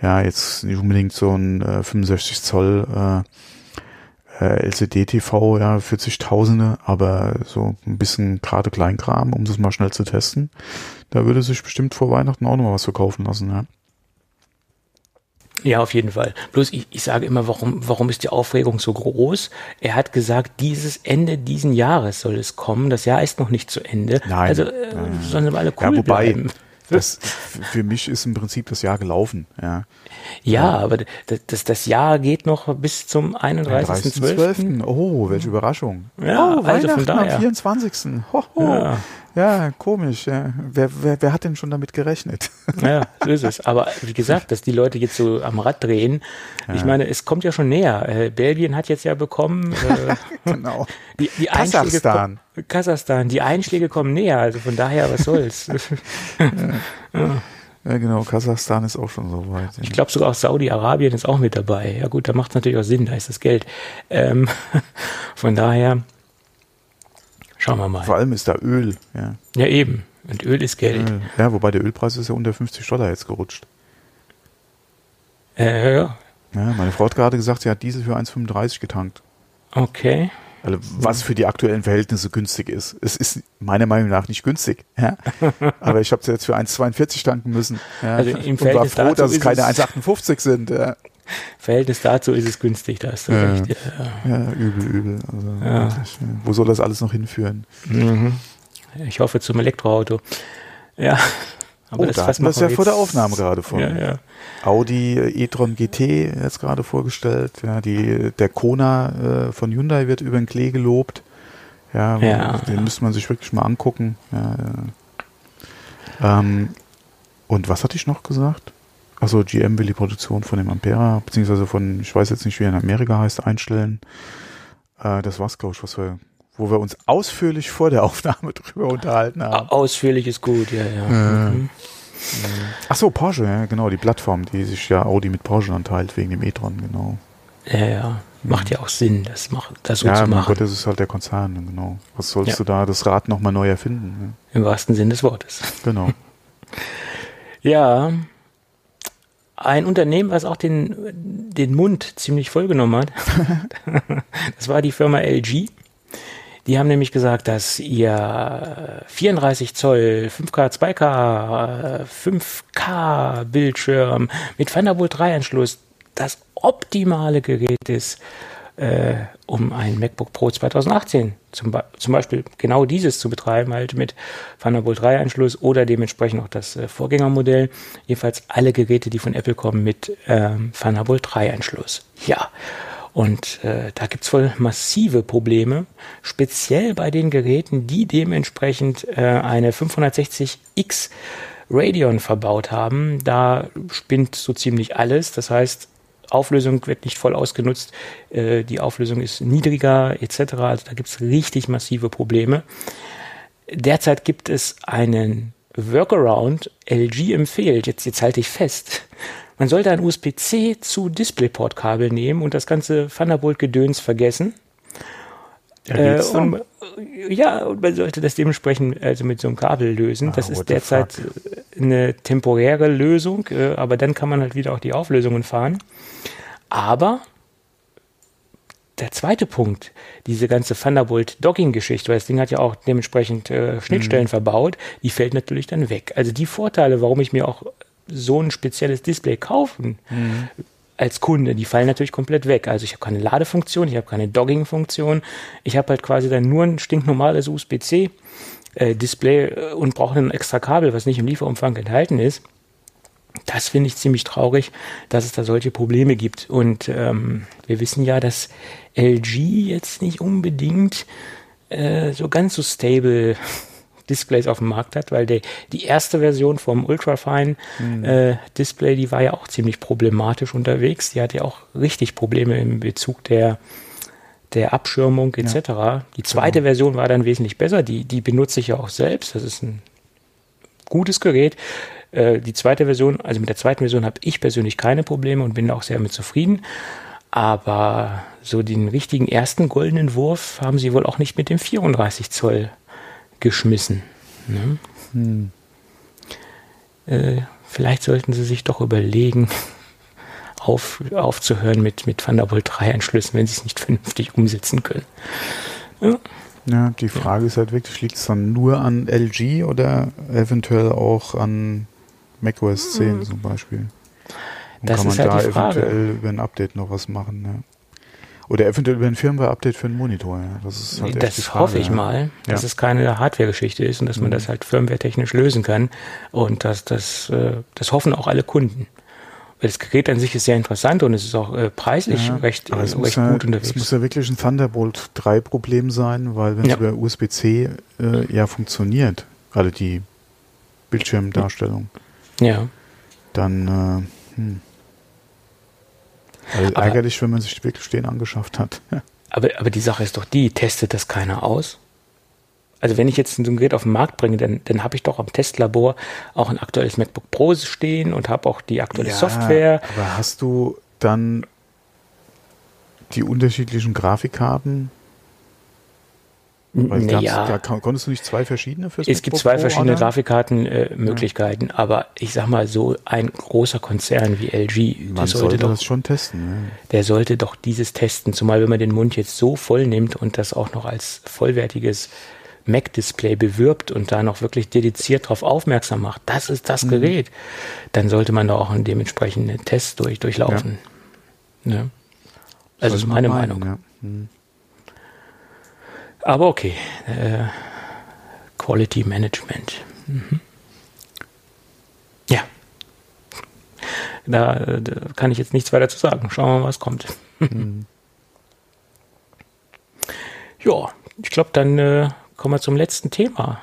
Ja, jetzt nicht unbedingt so ein äh, 65 Zoll äh, äh, LCD-TV, ja, 40.000, aber so ein bisschen gerade Kleinkram, um das mal schnell zu testen. Da würde sich bestimmt vor Weihnachten auch noch mal was verkaufen lassen, ja. Ja, auf jeden Fall. Bloß ich, ich sage immer, warum, warum ist die Aufregung so groß? Er hat gesagt, dieses Ende diesen Jahres soll es kommen. Das Jahr ist noch nicht zu Ende. Nein. Also äh, Nein. sollen wir alle cool ja, wobei, bleiben. das, für mich ist im Prinzip das Jahr gelaufen, ja. Ja, aber das, das, das Jahr geht noch bis zum 31.12. 30.12. Oh, welche Überraschung. Ja, oh, also von Weihnachten am daher. 24. Ho, ho. Ja. Ja. komisch. Ja. Wer, wer, wer hat denn schon damit gerechnet? Ja, so ist es. Aber wie gesagt, dass die Leute jetzt so am Rad drehen, ich meine, es kommt ja schon näher. Äh, Belgien hat jetzt ja bekommen, äh, genau. die, die Einschläge Kasachstan. kommen- Kasachstan, die Einschläge kommen näher, also von daher, was soll's? Ja, genau. Kasachstan ist auch schon so weit. Ja. Ich glaube sogar auch Saudi-Arabien ist auch mit dabei. Ja gut, da macht es natürlich auch Sinn, da ist das Geld. Ähm, von daher schauen wir mal. Vor allem ist da Öl. Ja. Ja eben. Und Öl ist Geld. Ja, wobei der Ölpreis ist ja unter 50 Dollar jetzt gerutscht. Äh, ja, Ja, meine Frau hat gerade gesagt, sie hat Diesel für 1,35 getankt. okay. Also, was für die aktuellen Verhältnisse günstig ist. Es ist meiner Meinung nach nicht günstig. Ja? Aber ich habe sie jetzt für 1,42 tanken müssen. Ja? Also im und war froh, dass es keine es- 1,58 sind. Ja. Verhältnis dazu ist es günstig, da hast du Ja. recht. Ja. ja, übel, übel. Also, Ja. Wo soll das alles noch hinführen? Mhm. Ich hoffe zum Elektroauto. Ja. Aber oh, da fassen hatten wir es ja vor der Aufnahme gerade von. Ja, ja. Audi e-tron GT jetzt gerade vorgestellt. Ja, die, der Kona äh, von Hyundai wird über den Klee gelobt. Ja, Ja, den müsste man sich wirklich mal angucken. Ähm, und was hatte ich noch gesagt? Also GM will die Produktion von dem Ampera, beziehungsweise von, ich weiß jetzt nicht, wie er in Amerika heißt, einstellen. Äh, das war's, glaube ich, was wir, wo wir uns ausführlich vor der Aufnahme drüber unterhalten haben. Au- Ausführlich ist gut, ja, ja. Mhm. Ach so, Porsche, ja, genau, die Plattform, die sich ja Audi mit Porsche dann teilt, wegen dem e-tron, genau. Ja, ja. Macht ja auch Sinn, das, macht, das so ja, zu machen. Gott, das ist halt der Konzern, genau. Was sollst Ja. du da das Rad nochmal neu erfinden? Im wahrsten Sinn des Wortes. Ja, genau. Ja. Ein Unternehmen, was auch den, den Mund ziemlich vollgenommen hat, das war die Firma LG. Die haben nämlich gesagt, dass ihr 34 Zoll 5K, 2K, 5K Bildschirm mit Thunderbolt 3 Anschluss das optimale Gerät ist, äh, um ein MacBook Pro 2018 zum, zum, Beispiel genau dieses zu betreiben, halt mit Thunderbolt 3 Anschluss oder dementsprechend auch das äh, Vorgängermodell. Jedenfalls alle Geräte, die von Apple kommen mit ähm, Thunderbolt 3 Anschluss. Ja. Und äh, da gibt's wohl massive Probleme, speziell bei den Geräten, die dementsprechend äh, eine 560X Radeon verbaut haben. Da spinnt so ziemlich alles. Das heißt, Auflösung wird nicht voll ausgenutzt, äh, die Auflösung ist niedriger etc. Also da gibt es richtig massive Probleme. Derzeit gibt es einen Workaround, LG empfiehlt, jetzt, jetzt halte ich fest, man sollte ein USB-C zu DisplayPort-Kabel nehmen und das ganze Thunderbolt-Gedöns vergessen. Ja, äh, und, ja, und man sollte das dementsprechend also mit so einem Kabel lösen. Ah, das ist derzeit fuck? Eine temporäre Lösung, äh, aber dann kann man halt wieder auch die Auflösungen fahren. Aber der zweite Punkt, diese ganze Thunderbolt-Dogging-Geschichte, weil das Ding hat ja auch dementsprechend äh, Schnittstellen mhm. verbaut, die fällt natürlich dann weg. Also die Vorteile, warum ich mir auch so ein spezielles Display kaufen mhm. als Kunde, die fallen natürlich komplett weg. Also ich habe keine Ladefunktion, ich habe keine Dogging-Funktion, ich habe halt quasi dann nur ein stinknormales USB-C äh, Display äh, und brauche ein extra Kabel, was nicht im Lieferumfang enthalten ist. Das finde ich ziemlich traurig, dass es da solche Probleme gibt. Und ähm, wir wissen ja, dass LG jetzt nicht unbedingt äh, so ganz so stable Displays auf dem Markt hat, weil der, die erste Version vom Ultrafine mhm. äh, Display, die war ja auch ziemlich problematisch unterwegs. Die hatte ja auch richtig Probleme im Bezug der der Abschirmung etc. Ja. Die zweite genau. Version war dann wesentlich besser. Die, die benutze ich ja auch selbst. Das ist ein gutes Gerät. Äh, die zweite Version, also mit der zweiten Version habe ich persönlich keine Probleme und bin auch sehr mit zufrieden. Aber so den richtigen ersten goldenen Wurf haben sie wohl auch nicht mit dem 34 Zoll geschmissen. Ne? Hm. Äh, vielleicht sollten sie sich doch überlegen, auf, aufzuhören mit, mit Thunderbolt 3 Anschlüssen, wenn sie es nicht vernünftig umsetzen können. Ja. Ja, die Frage ja. ist halt wirklich, liegt es dann nur an LG oder eventuell auch an macOS 10 mhm. zum Beispiel? Und das kann man halt da eventuell über ein Update noch was machen? Ja. Oder eventuell über ein Firmware-Update für einen Monitor. Ja. Das, ist halt das Frage, hoffe ich mal, dass es keine Hardware-Geschichte ist und dass man mhm. das halt firmware-technisch lösen kann. Und dass das, äh, das hoffen auch alle Kunden. Weil das Gerät an sich ist sehr interessant und es ist auch äh, preislich ja, recht, äh, recht ja, gut unterwegs. Es muss ja wirklich ein Thunderbolt 3 Problem sein, weil wenn ja. es über USB-C äh, ja funktioniert, gerade die Bildschirmdarstellung, ja. dann äh, hm. Also ärgerlich, wenn man sich wirklich den angeschafft hat. aber, aber die Sache ist doch die, testet das keiner aus? Also wenn ich jetzt so ein Gerät auf den Markt bringe, dann, dann habe ich doch am Testlabor auch ein aktuelles MacBook Pro stehen und habe auch die aktuelle ja, Software. Aber hast du dann die unterschiedlichen Grafikkarten? Weil naja, da konntest du nicht zwei verschiedene fürs Es MacBook gibt zwei Pro, verschiedene? Grafikkartenmöglichkeiten, äh, ja. aber ich sag mal so ein großer Konzern wie LG, man der sollte doch, das schon testen. Ja. Der sollte doch dieses testen, zumal wenn man den Mund jetzt so voll nimmt und das auch noch als vollwertiges Mac-Display bewirbt und da noch wirklich dediziert darauf aufmerksam macht, das ist das mhm. Gerät, dann sollte man da auch einen dementsprechenden Test durch, durchlaufen. Ja. ja. Also das ist meine meinen, Meinung. Ja. Mhm. Aber okay. Äh, Quality Management. Mhm. Ja. Da, da, kann ich jetzt nichts weiter zu sagen. Schauen wir mal, was kommt. Mhm. ja, ich glaube, dann äh, kommen wir zum letzten Thema.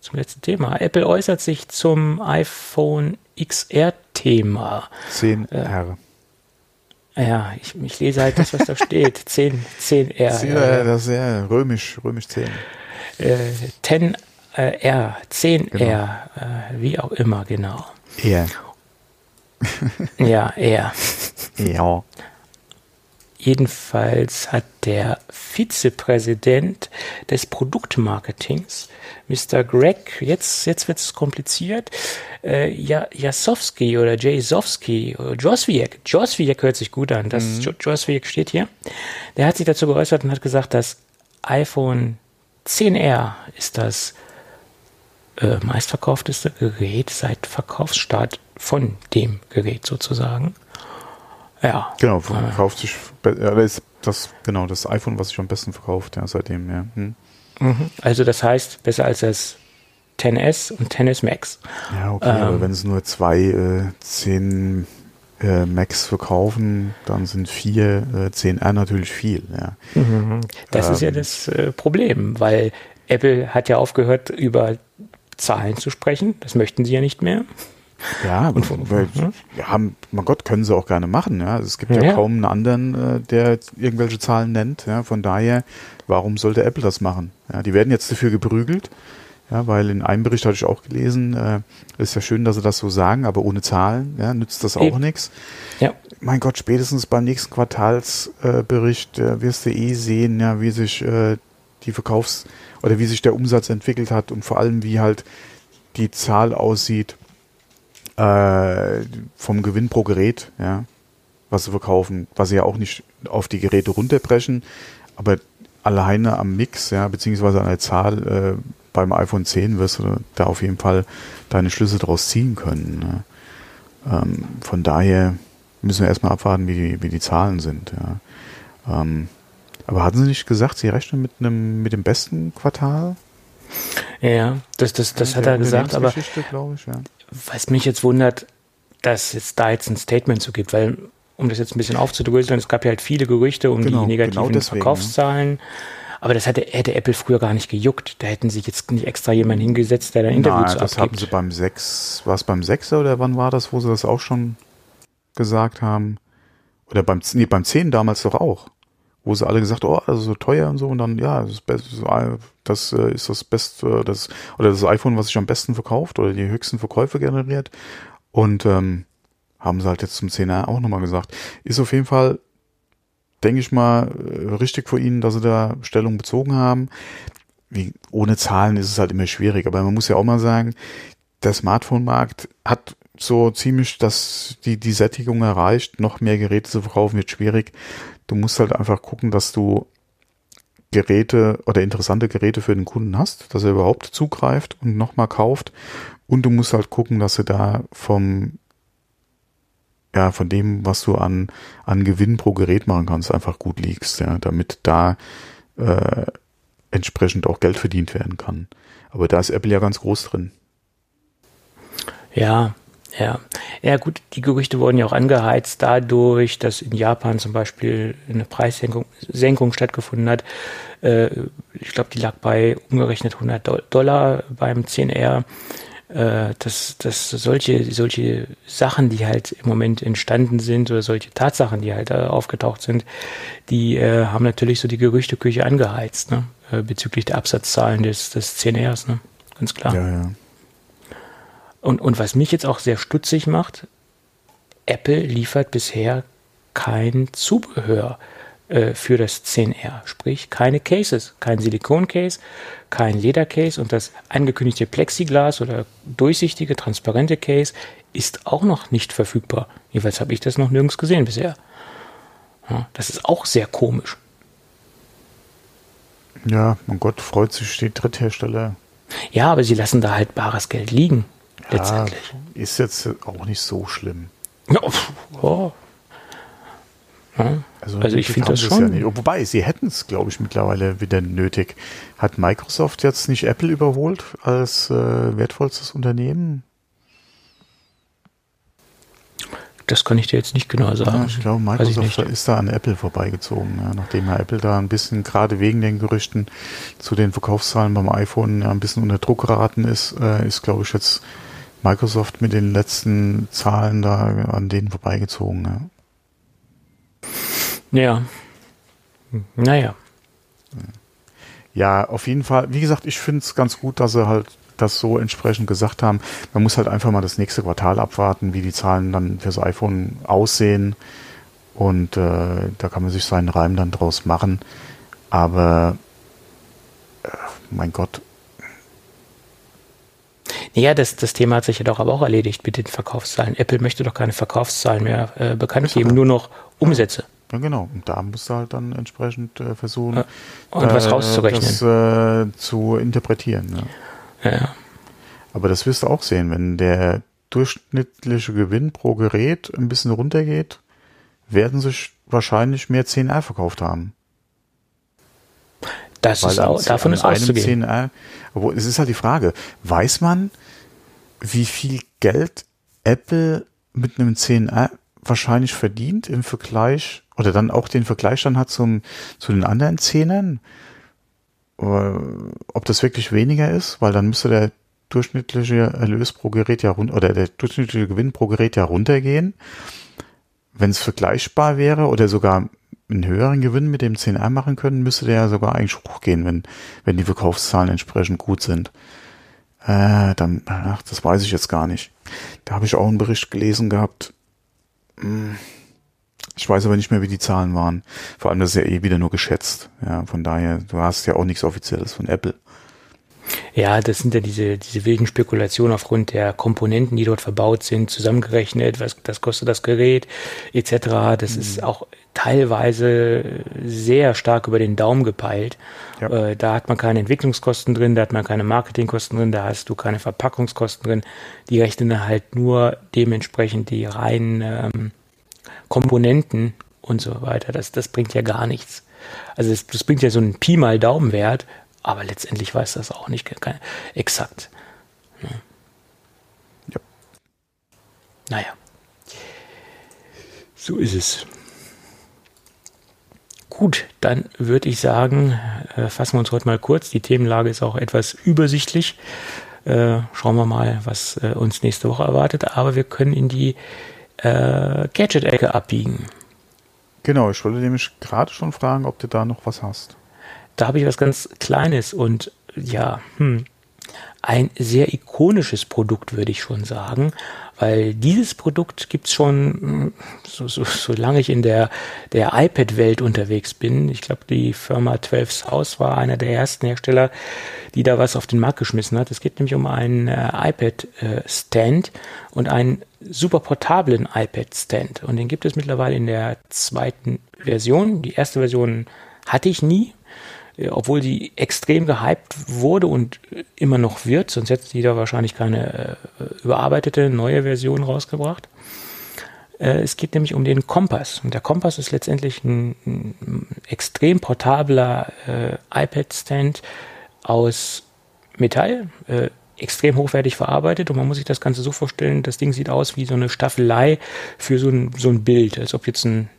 Zum letzten Thema. Apple äußert sich zum iPhone XR-Thema. 10R. Äh, ja, ich, ich, lese halt das, was da steht. 10, 10R. 10, äh, das ist ja römisch, römisch 10. Äh, 10R, 10R, genau. äh, wie auch immer, genau. R. ja, R. Ja. Jedenfalls hat der Vizepräsident des Produktmarketings, Mr. Greg, jetzt, jetzt wird es kompliziert, äh, Jasowski oder Jasowski oder Joswiak, Joswiak hört sich gut an, das mhm. Joswiak steht hier, der hat sich dazu geäußert und hat gesagt, das iPhone 10R ist das äh, meistverkaufteste Gerät seit Verkaufsstart von dem Gerät sozusagen. Ja. Genau, verkauft sich, ist das, genau, das iPhone, was sich am besten verkauft, ja, seitdem, ja. Hm. Mhm. Also das heißt, besser als das 10S und 10S Max. Ja, okay, ähm, aber wenn es nur zwei äh, 10 äh, Max verkaufen, dann sind vier äh, 10R natürlich viel, ja. Mhm. Das ähm, ist ja ähm. das äh, Problem, weil Apple hat ja aufgehört, über Zahlen zu sprechen. Das möchten sie ja nicht mehr. Ja, und weil, ja, mein Gott, können sie auch gerne machen. Ja, es gibt ja, ja kaum einen anderen, äh, der irgendwelche Zahlen nennt. Ja, von daher, warum sollte Apple das machen? Ja, die werden jetzt dafür geprügelt. Ja, weil in einem Bericht hatte ich auch gelesen, äh, ist ja schön, dass sie das so sagen, aber ohne Zahlen ja, nützt das auch nichts. Ja. Mein Gott, spätestens beim nächsten Quartalsbericht äh, wirst du eh sehen, ja, wie sich äh, die Verkaufs- oder wie sich der Umsatz entwickelt hat und vor allem wie halt die Zahl aussieht äh, vom Gewinn pro Gerät, ja, was sie verkaufen, was sie ja auch nicht auf die Geräte runterbrechen, aber alleine am Mix, ja, beziehungsweise an der Zahl äh, beim iPhone 10 wirst du da auf jeden Fall deine Schlüsse draus ziehen können. Ne? Ähm, von daher müssen wir erstmal abwarten, wie die, wie die Zahlen sind. Ja. Ähm, aber hatten Sie nicht gesagt, Sie rechnen mit einem mit dem besten Quartal? Ja, das, das, das ja, hat er gesagt, aber ich, ja. Was mich jetzt wundert, dass es da jetzt ein Statement zu gibt, weil um das jetzt ein bisschen aufzudröseln, es gab ja halt viele Gerüchte um genau, die negativen genau deswegen, Verkaufszahlen. Ja. Aber das hätte, hätte Apple früher gar nicht gejuckt. Da hätten sie jetzt nicht extra jemanden hingesetzt, der da Interviews Nein, das abgibt. haben sie beim 6, war es beim 6 oder wann war das, wo sie das auch schon gesagt haben? Oder beim, nee, beim 10 damals doch auch wo sie alle gesagt, oh, das ist so teuer und so und dann, ja, das, Beste, das äh, ist das Beste, das, oder das iPhone, was sich am besten verkauft oder die höchsten Verkäufe generiert und ähm, haben sie halt jetzt zum 10er auch nochmal gesagt. Ist auf jeden Fall, denke ich mal, äh, richtig für ihnen, dass sie da Stellung bezogen haben. Wie, ohne Zahlen ist es halt immer schwierig, aber man muss ja auch mal sagen, der Smartphone-Markt hat so ziemlich dass die, die Sättigung erreicht. Noch mehr Geräte zu verkaufen wird schwierig. Du musst halt einfach gucken, dass du Geräte oder interessante Geräte für den Kunden hast, dass er überhaupt zugreift und nochmal kauft. Und du musst halt gucken, dass du da vom, ja, von dem, was du an, an Gewinn pro Gerät machen kannst, einfach gut liegst, ja, damit da äh, entsprechend auch Geld verdient werden kann. Aber da ist Apple ja ganz groß drin. Ja, ja, ja gut, die Gerüchte wurden ja auch angeheizt dadurch, dass in Japan zum Beispiel eine Preissenkung Senkung stattgefunden hat. Äh, ich glaube, die lag bei umgerechnet 100 Dollar beim 10R. Äh, dass, dass solche, solche Sachen, die halt im Moment entstanden sind oder solche Tatsachen, die halt äh, aufgetaucht sind, die äh, haben natürlich so die Gerüchteküche angeheizt, ne? Äh, bezüglich der Absatzzahlen des, des 10Rs, ne? ganz klar. Ja, ja. Und, und was mich jetzt auch sehr stutzig macht, Apple liefert bisher kein Zubehör äh, für das 10R, sprich keine Cases, kein Silikon-Case, kein Leder-Case und das angekündigte Plexiglas oder durchsichtige, transparente Case ist auch noch nicht verfügbar. Jedenfalls habe ich das noch nirgends gesehen bisher. Ja, das ist auch sehr komisch. Ja, mein Gott, freut sich die Dritthersteller. Ja, aber sie lassen da halt bares Geld liegen letztendlich. ist jetzt auch nicht so schlimm. Oh. Ja, also, also ich finde das schon. Ja Wobei, sie hätten es, glaube ich, mittlerweile wieder nötig. Hat Microsoft jetzt nicht Apple überholt als äh, wertvollstes Unternehmen? Das kann ich dir jetzt nicht genau sagen. Ja, ich glaube, Microsoft ich ist da an Apple vorbeigezogen, ja, nachdem ja Apple da ein bisschen, gerade wegen den Gerüchten zu den Verkaufszahlen beim iPhone ja, ein bisschen unter Druck geraten ist, äh, ist, glaube ich, jetzt Microsoft mit den letzten Zahlen da an denen vorbeigezogen. Ja. ja. Naja. Ja, auf jeden Fall. Wie gesagt, ich finde es ganz gut, dass sie halt das so entsprechend gesagt haben. Man muss halt einfach mal das nächste Quartal abwarten, wie die Zahlen dann fürs iPhone aussehen. Und äh, da kann man sich seinen Reim dann draus machen. Aber äh, mein Gott. Naja, das, das Thema hat sich ja doch aber auch erledigt mit den Verkaufszahlen. Apple möchte doch keine Verkaufszahlen mehr äh, bekannt geben, nur noch Umsätze. Ja, genau. Und da musst du halt dann entsprechend äh, versuchen, äh, und was rauszurechnen. Das äh, zu interpretieren. Ja. ja. Aber das wirst du auch sehen, wenn der durchschnittliche Gewinn pro Gerät ein bisschen runtergeht, werden sich wahrscheinlich mehr 10R verkauft haben. Das Weil ist auch, davon ist auszugehen. 10R, obwohl, es ist halt die Frage, weiß man, wie viel Geld Apple mit einem 10R wahrscheinlich verdient im Vergleich oder dann auch den Vergleich dann hat zum, zu den anderen Zehnern? Ob das wirklich weniger ist, weil dann müsste der durchschnittliche Erlös pro Gerät ja runter, oder der durchschnittliche Gewinn pro Gerät ja runtergehen. Wenn es vergleichbar wäre oder sogar einen höheren Gewinn mit dem 10R machen können, müsste der ja sogar eigentlich hochgehen, wenn, wenn die Verkaufszahlen entsprechend gut sind. Äh, dann, ach, das weiß ich jetzt gar nicht. Da habe ich auch einen Bericht gelesen gehabt. Hm ich weiß aber nicht mehr, wie die Zahlen waren. Vor allem, das ist ja eh wieder nur geschätzt. Ja, von daher, du hast ja auch nichts Offizielles von Apple. Ja, das sind ja diese, diese wilden Spekulationen aufgrund der Komponenten, die dort verbaut sind, zusammengerechnet, was das kostet das Gerät, etc. Das mhm. ist auch teilweise sehr stark über den Daumen gepeilt. Ja. Äh, da hat man keine Entwicklungskosten drin, da hat man keine Marketingkosten drin, da hast du keine Verpackungskosten drin. Die rechnen halt nur dementsprechend die reinen ähm, Komponenten und so weiter. Das, das bringt ja gar nichts. Also das, das bringt ja so einen Pi mal Daumenwert, aber letztendlich weiß das auch nicht exakt. Ja. ja. Naja. So ist es. Gut, dann würde ich sagen, äh, fassen wir uns heute mal kurz. Die Themenlage ist auch etwas übersichtlich. Äh, schauen wir mal, was äh, uns nächste Woche erwartet. Aber wir können in die äh, Gadget-Ecke abbiegen. Genau, ich wollte nämlich gerade schon fragen, ob du da noch was hast. Da habe ich was ganz Kleines und ja, hm, ein sehr ikonisches Produkt, würde ich schon sagen, weil dieses Produkt gibt es schon, hm, so, so, solange ich in der, der iPad-Welt unterwegs bin. Ich glaube, die Firma 12 House war einer der ersten Hersteller, die da was auf den Markt geschmissen hat. Es geht nämlich um einen äh, iPad-Stand äh, und einen super portablen iPad-Stand. Und den gibt es mittlerweile in der zweiten Version. Die erste Version hatte ich nie, obwohl sie extrem gehypt wurde und immer noch wird, sonst hätte die da wahrscheinlich keine äh, überarbeitete neue Version rausgebracht. Äh, es geht nämlich um den Kompass. Und der Kompass ist letztendlich ein, ein extrem portabler äh, iPad-Stand aus Metall, äh, extrem hochwertig verarbeitet und man muss sich das Ganze so vorstellen, das Ding sieht aus wie so eine Staffelei für so ein, so ein Bild, als ob jetzt ein,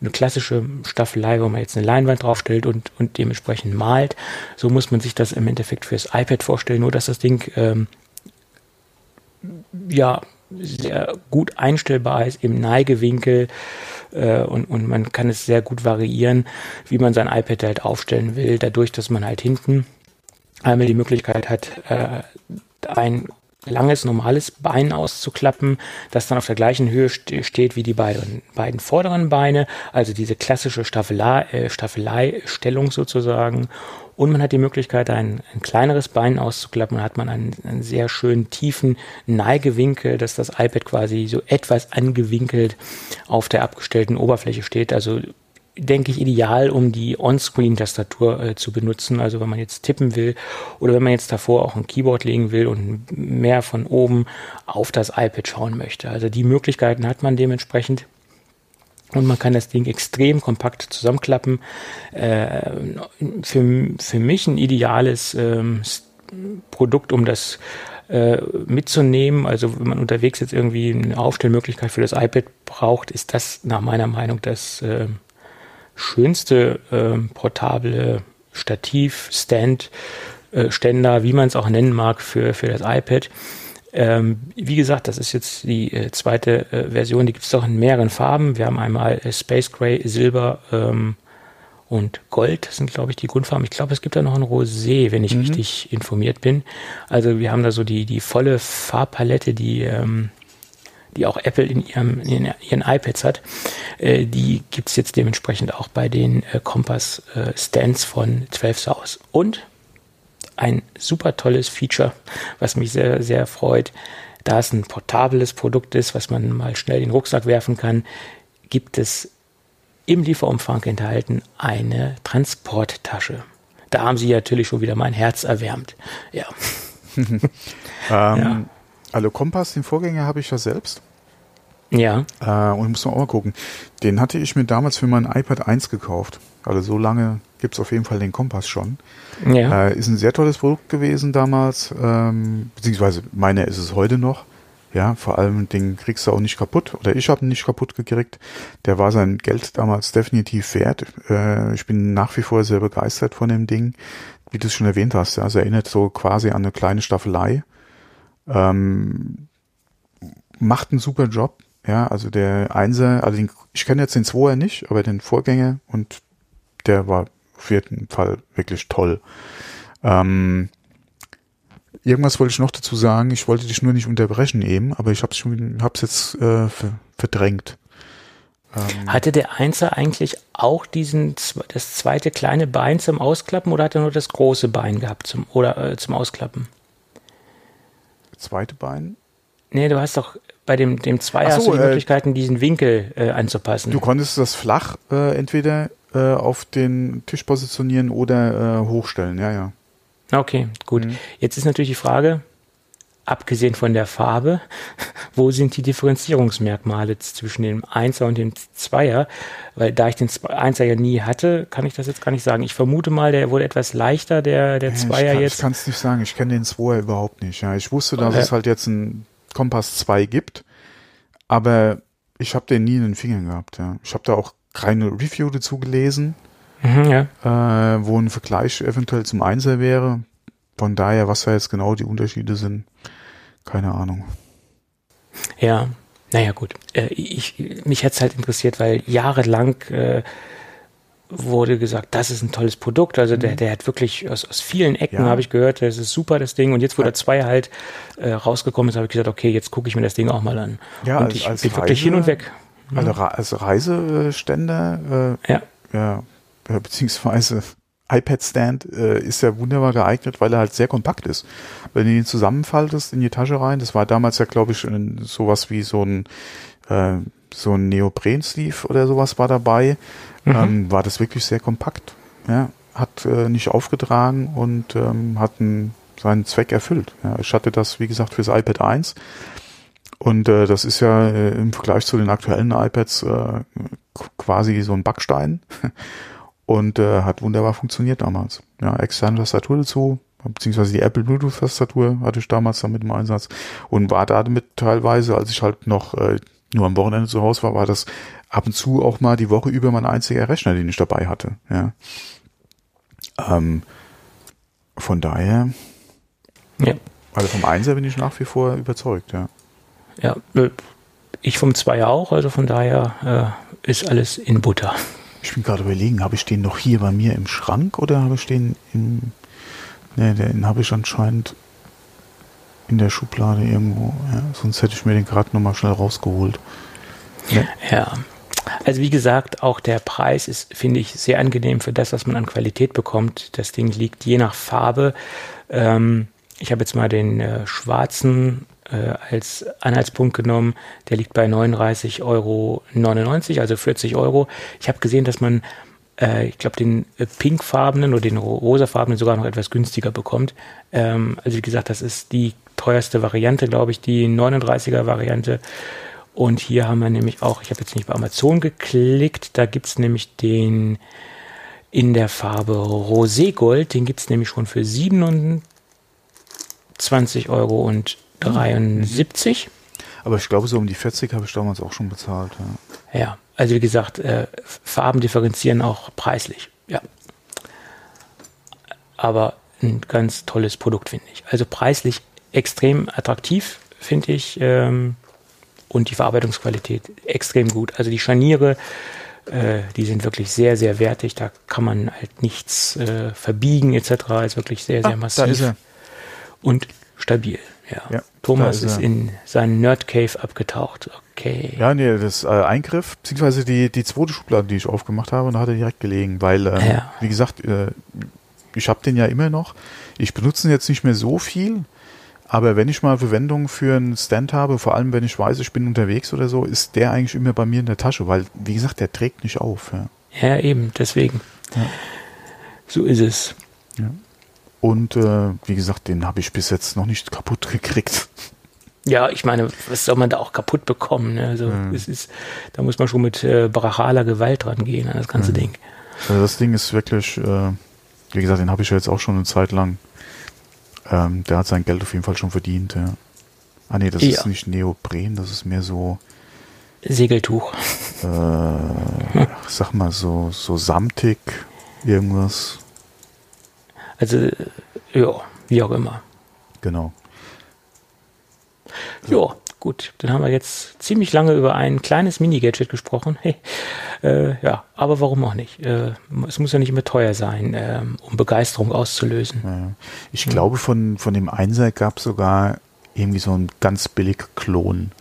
eine klassische Staffelei, wo man jetzt eine Leinwand draufstellt und, und dementsprechend malt. So muss man sich das im Endeffekt fürs iPad vorstellen, nur dass das Ding ähm, ja sehr gut einstellbar ist im Neigewinkel äh, und, und man kann es sehr gut variieren, wie man sein iPad halt aufstellen will, dadurch, dass man halt hinten einmal die Möglichkeit hat, äh, ein langes, normales Bein auszuklappen, das dann auf der gleichen Höhe st steht wie die beiden, beiden vorderen Beine, also diese klassische Staffelei, äh, Staffelei-Stellung sozusagen. Und man hat die Möglichkeit, ein, ein kleineres Bein auszuklappen, dann hat man einen, einen sehr schönen tiefen Neigewinkel, dass das iPad quasi so etwas angewinkelt auf der abgestellten Oberfläche steht, also denke ich, ideal, um die On-Screen-Tastatur äh, zu benutzen. Also wenn man jetzt tippen will oder wenn man jetzt davor auch ein Keyboard legen will und mehr von oben auf das iPad schauen möchte. Also die Möglichkeiten hat man dementsprechend. Und man kann das Ding extrem kompakt zusammenklappen. Äh, für, für mich ein ideales ähm, Produkt, um das äh, mitzunehmen. Also wenn man unterwegs jetzt irgendwie eine Aufstellmöglichkeit für das iPad braucht, ist das nach meiner Meinung das äh, schönste äh, portable Stativ, Stand, äh, Ständer, wie man es auch nennen mag, für, für das iPad. Ähm, wie gesagt, das ist jetzt die äh, zweite äh, Version, die gibt es auch in mehreren Farben. Wir haben einmal äh, Space Gray, Silber ähm, und Gold, das sind, glaube ich, die Grundfarben. Ich glaube, es gibt da noch ein Rosé, wenn ich mhm. richtig informiert bin. Also wir haben da so die, die volle Farbpalette, die ähm, die auch Apple in, ihrem, in ihren iPads hat, äh, die gibt es jetzt dementsprechend auch bei den äh, Kompass äh, Stands von 12 South. Und ein super tolles Feature, was mich sehr, sehr freut. Da es ein portables Produkt ist, was man mal schnell in den Rucksack werfen kann, gibt es im Lieferumfang enthalten eine Transporttasche. Da haben sie natürlich schon wieder mein Herz erwärmt. Ja. ähm, ja. Also Kompass, den Vorgänger habe ich ja selbst. Ja. Äh, und muss man auch mal gucken. Den hatte ich mir damals für mein iPad 1 gekauft. Also so lange gibt es auf jeden Fall den Kompass schon. Ja. Äh, ist ein sehr tolles Produkt gewesen damals, ähm, beziehungsweise meine ist es heute noch. Ja, vor allem den kriegst du auch nicht kaputt oder ich habe ihn nicht kaputt gekriegt. Der war sein Geld damals definitiv wert. Äh, ich bin nach wie vor sehr begeistert von dem Ding, wie du es schon erwähnt hast. Ja, es erinnert so quasi an eine kleine Staffelei. Ähm, macht einen super Job. Ja, also der Einser, also den, ich kenne jetzt den Zweier nicht, aber den Vorgänger und der war auf jeden Fall wirklich toll. Ähm, Irgendwas wollte ich noch dazu sagen. Ich wollte dich nur nicht unterbrechen eben, aber ich habe es jetzt äh, verdrängt. Ähm hatte der Einser eigentlich auch diesen das zweite kleine Bein zum Ausklappen oder hat er nur das große Bein gehabt zum oder äh, zum Ausklappen? Zweite Bein? Nee, du hast doch bei dem dem Zweier so, hast du die äh, Möglichkeiten, diesen Winkel äh, anzupassen. Du konntest das flach äh, entweder äh, auf den Tisch positionieren oder äh, hochstellen, ja, ja. Okay, gut. Mhm. Jetzt ist natürlich die Frage, abgesehen von der Farbe, wo sind die Differenzierungsmerkmale zwischen dem Einser und dem Zweier? Weil da ich den Einser ja nie hatte, kann ich das jetzt gar nicht sagen. Ich vermute mal, der wurde etwas leichter, der, der Zweier ich kann, jetzt. Ich kann es nicht sagen, ich kenne den Zweier überhaupt nicht. Ja, ich wusste, dass äh, es halt jetzt einen Kompass 2 gibt, aber ich habe den nie in den Fingern gehabt. Ja. Ich habe da auch keine Review dazu gelesen mhm, ja. äh, wo ein Vergleich eventuell zum Einser wäre. Von daher, was da jetzt genau die Unterschiede sind, keine Ahnung. Ja, naja gut. Äh, ich, mich hätte es halt interessiert, weil jahrelang äh, wurde gesagt, das ist ein tolles Produkt. Also der, mhm. der hat wirklich aus, aus vielen Ecken, ja. habe ich gehört, das ist super, das Ding. Und jetzt, wo der zwei halt äh, rausgekommen ist, habe ich gesagt, okay, jetzt gucke ich mir das Ding auch mal an. Ja, und als, ich als bin Reise, wirklich hin und weg. Also als Reiseständer, äh, ja. ja, beziehungsweise iPad-Stand äh, ist ja wunderbar geeignet, weil er halt sehr kompakt ist. Wenn du ihn zusammenfaltest in die Tasche rein, das war damals ja, glaube ich, sowas wie so ein äh, so ein Neopren-Sleeve oder sowas war dabei, mhm. ähm, war das wirklich sehr kompakt. Ja, hat äh, nicht aufgetragen und ähm, hat einen, seinen Zweck erfüllt. Ja, ich hatte das, wie gesagt, fürs iPad 1 und äh, das ist ja äh, im Vergleich zu den aktuellen iPads äh, quasi so ein Backstein. und äh, hat wunderbar funktioniert damals. Ja, externe Tastatur dazu, beziehungsweise die Apple Bluetooth Tastatur hatte ich damals damit im Einsatz und war damit teilweise, als ich halt noch äh, nur am Wochenende zu Hause war, war das ab und zu auch mal die Woche über mein einziger Rechner, den ich dabei hatte. Ja. Ähm, von daher, ja. also vom Einser bin ich nach wie vor überzeugt, ja. Ja, ich vom Zweier auch, also von daher äh, ist alles in Butter. Ich bin gerade überlegen, habe ich den noch hier bei mir im Schrank oder habe ich den im. Ne, den habe ich anscheinend in der Schublade irgendwo. Ja, sonst hätte ich mir den gerade nochmal schnell rausgeholt. Ne? Ja. Also wie gesagt, auch der Preis ist, finde ich, sehr angenehm für das, was man an Qualität bekommt. Das Ding liegt je nach Farbe. Ähm, ich habe jetzt mal den äh, schwarzen äh, als Anhaltspunkt genommen. Der liegt bei 39,99 Euro, also 40 Euro. Ich habe gesehen, dass man, äh, ich glaube, den äh, pinkfarbenen oder den rosafarbenen sogar noch etwas günstiger bekommt. Ähm, also wie gesagt, das ist die teuerste Variante, glaube ich, die 39er Variante. Und hier haben wir nämlich auch, ich habe jetzt nicht bei Amazon geklickt, da gibt es nämlich den in der Farbe Roségold, den gibt es nämlich schon für 27 Euro und 73. Aber ich glaube, so um die 40 habe ich damals auch schon bezahlt. Ja, ja also wie gesagt, äh, Farben differenzieren auch preislich. Ja. Aber ein ganz tolles Produkt, finde ich. Also preislich extrem attraktiv, finde ich. Ähm, und die Verarbeitungsqualität extrem gut. Also die Scharniere, äh, die sind wirklich sehr, sehr wertig. Da kann man halt nichts äh, verbiegen etc. Ist wirklich sehr, sehr ah, massiv. Und stabil. Ja. Ja, Thomas ist er. in seinen Nerd Cave abgetaucht. Okay. Ja, nee, das äh, Eingriff, beziehungsweise die, die zweite Schublade, die ich aufgemacht habe, da hat er direkt gelegen, weil, ähm, Ja. wie gesagt, äh, ich habe den ja immer noch. Ich benutze ihn jetzt nicht mehr so viel, aber wenn ich mal Verwendung für einen Stand habe, vor allem wenn ich weiß, ich bin unterwegs oder so, ist der eigentlich immer bei mir in der Tasche, weil, wie gesagt, der trägt nicht auf. Ja. Ja, eben, deswegen. Ja. So ist es. Und äh, wie gesagt, den habe ich bis jetzt noch nicht kaputt gekriegt. Ja, ich meine, was soll man da auch kaputt bekommen? Ne? Also, Mhm. es ist, da muss man schon mit äh, brachialer Gewalt rangehen an das ganze Mhm. Ding. Also das Ding ist wirklich, äh, wie gesagt, den habe ich ja jetzt auch schon eine Zeit lang. Ähm, der hat sein Geld auf jeden Fall schon verdient, ja. Ah nee, das Ja. ist nicht Neopren, das ist mehr so, Segeltuch. äh, sag mal so, so samtig, irgendwas. Also, äh, ja, wie auch immer. Genau. Ja, gut. Dann haben wir jetzt ziemlich lange über ein kleines Mini-Gadget gesprochen. Hey, äh, ja, aber warum auch nicht? Äh, es muss ja nicht immer teuer sein, ähm, um Begeisterung auszulösen. Ja. Ich glaube, von, von dem Einser gab es sogar irgendwie so einen ganz billig Klon.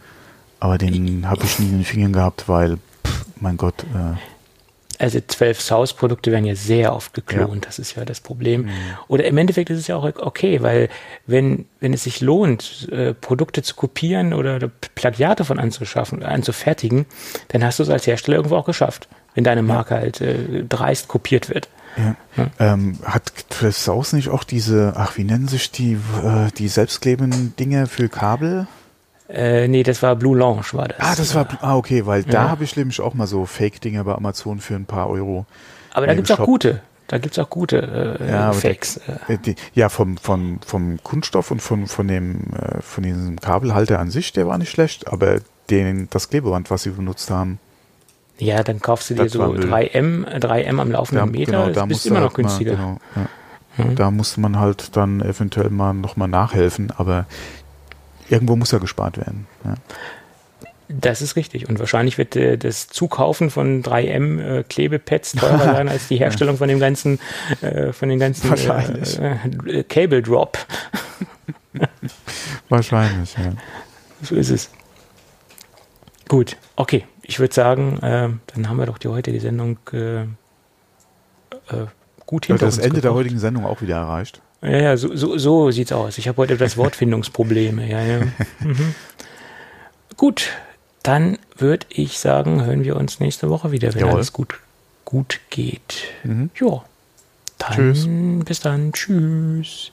Aber den habe ich nie in den Fingern gehabt, weil, pff, mein Gott, äh, Also 12 South-Produkte werden ja sehr oft geklont, das ist ja das Problem. Oder im Endeffekt ist es ja auch okay, weil wenn, wenn es sich lohnt, äh, Produkte zu kopieren oder Plagiate von anzuschaffen, anzufertigen, dann hast du es als Hersteller irgendwo auch geschafft, wenn deine Marke halt äh, dreist kopiert wird. Ja. Ähm, hat Twelve South nicht auch diese, ach, wie nennen sich die, äh, die selbstklebenden Dinge für Kabel? Äh, nee, das war Blue Lounge, war das. Ah, das war, ah, okay, weil da Ja. habe ich nämlich auch mal so Fake-Dinger bei Amazon für ein paar Euro. Aber da Nee, gibt's auch gute. Da gibt's auch gute äh, Ja, Fakes. Äh, Äh, die, ja, vom, vom, vom Kunststoff und von, von dem, äh, von diesem Kabelhalter an sich, der war nicht schlecht, aber den, das Klebeband, was sie benutzt haben, ja, dann kaufst du dir Das so war Müll. 3M, äh, 3M am laufenden Meter, das bist musste immer noch halt mal- günstiger. genau, ja. Mhm. Da musste man halt dann eventuell mal nochmal nachhelfen, aber irgendwo muss ja gespart werden. Ja. Das ist richtig. Und wahrscheinlich wird äh, das Zukaufen von 3M äh, Klebepads teurer sein als die Herstellung von dem ganzen, äh, von den ganzen Wahrscheinlich. Äh, äh, Cable Drop. Wahrscheinlich, ja. So ist es. Gut, okay. Ich würde sagen, äh, dann haben wir doch die heutige Sendung äh, äh, gut hinter das uns Ende der gebracht. heutigen Sendung auch wieder erreicht. Ja, ja, so, so, so sieht's aus. Ich habe heute etwas Wortfindungsprobleme. Ja, ja. Mhm. Gut, dann würde ich sagen, hören wir uns nächste Woche wieder, wenn Jawohl. alles gut, gut geht. Mhm. Ja, dann Tschüss. bis dann. Tschüss.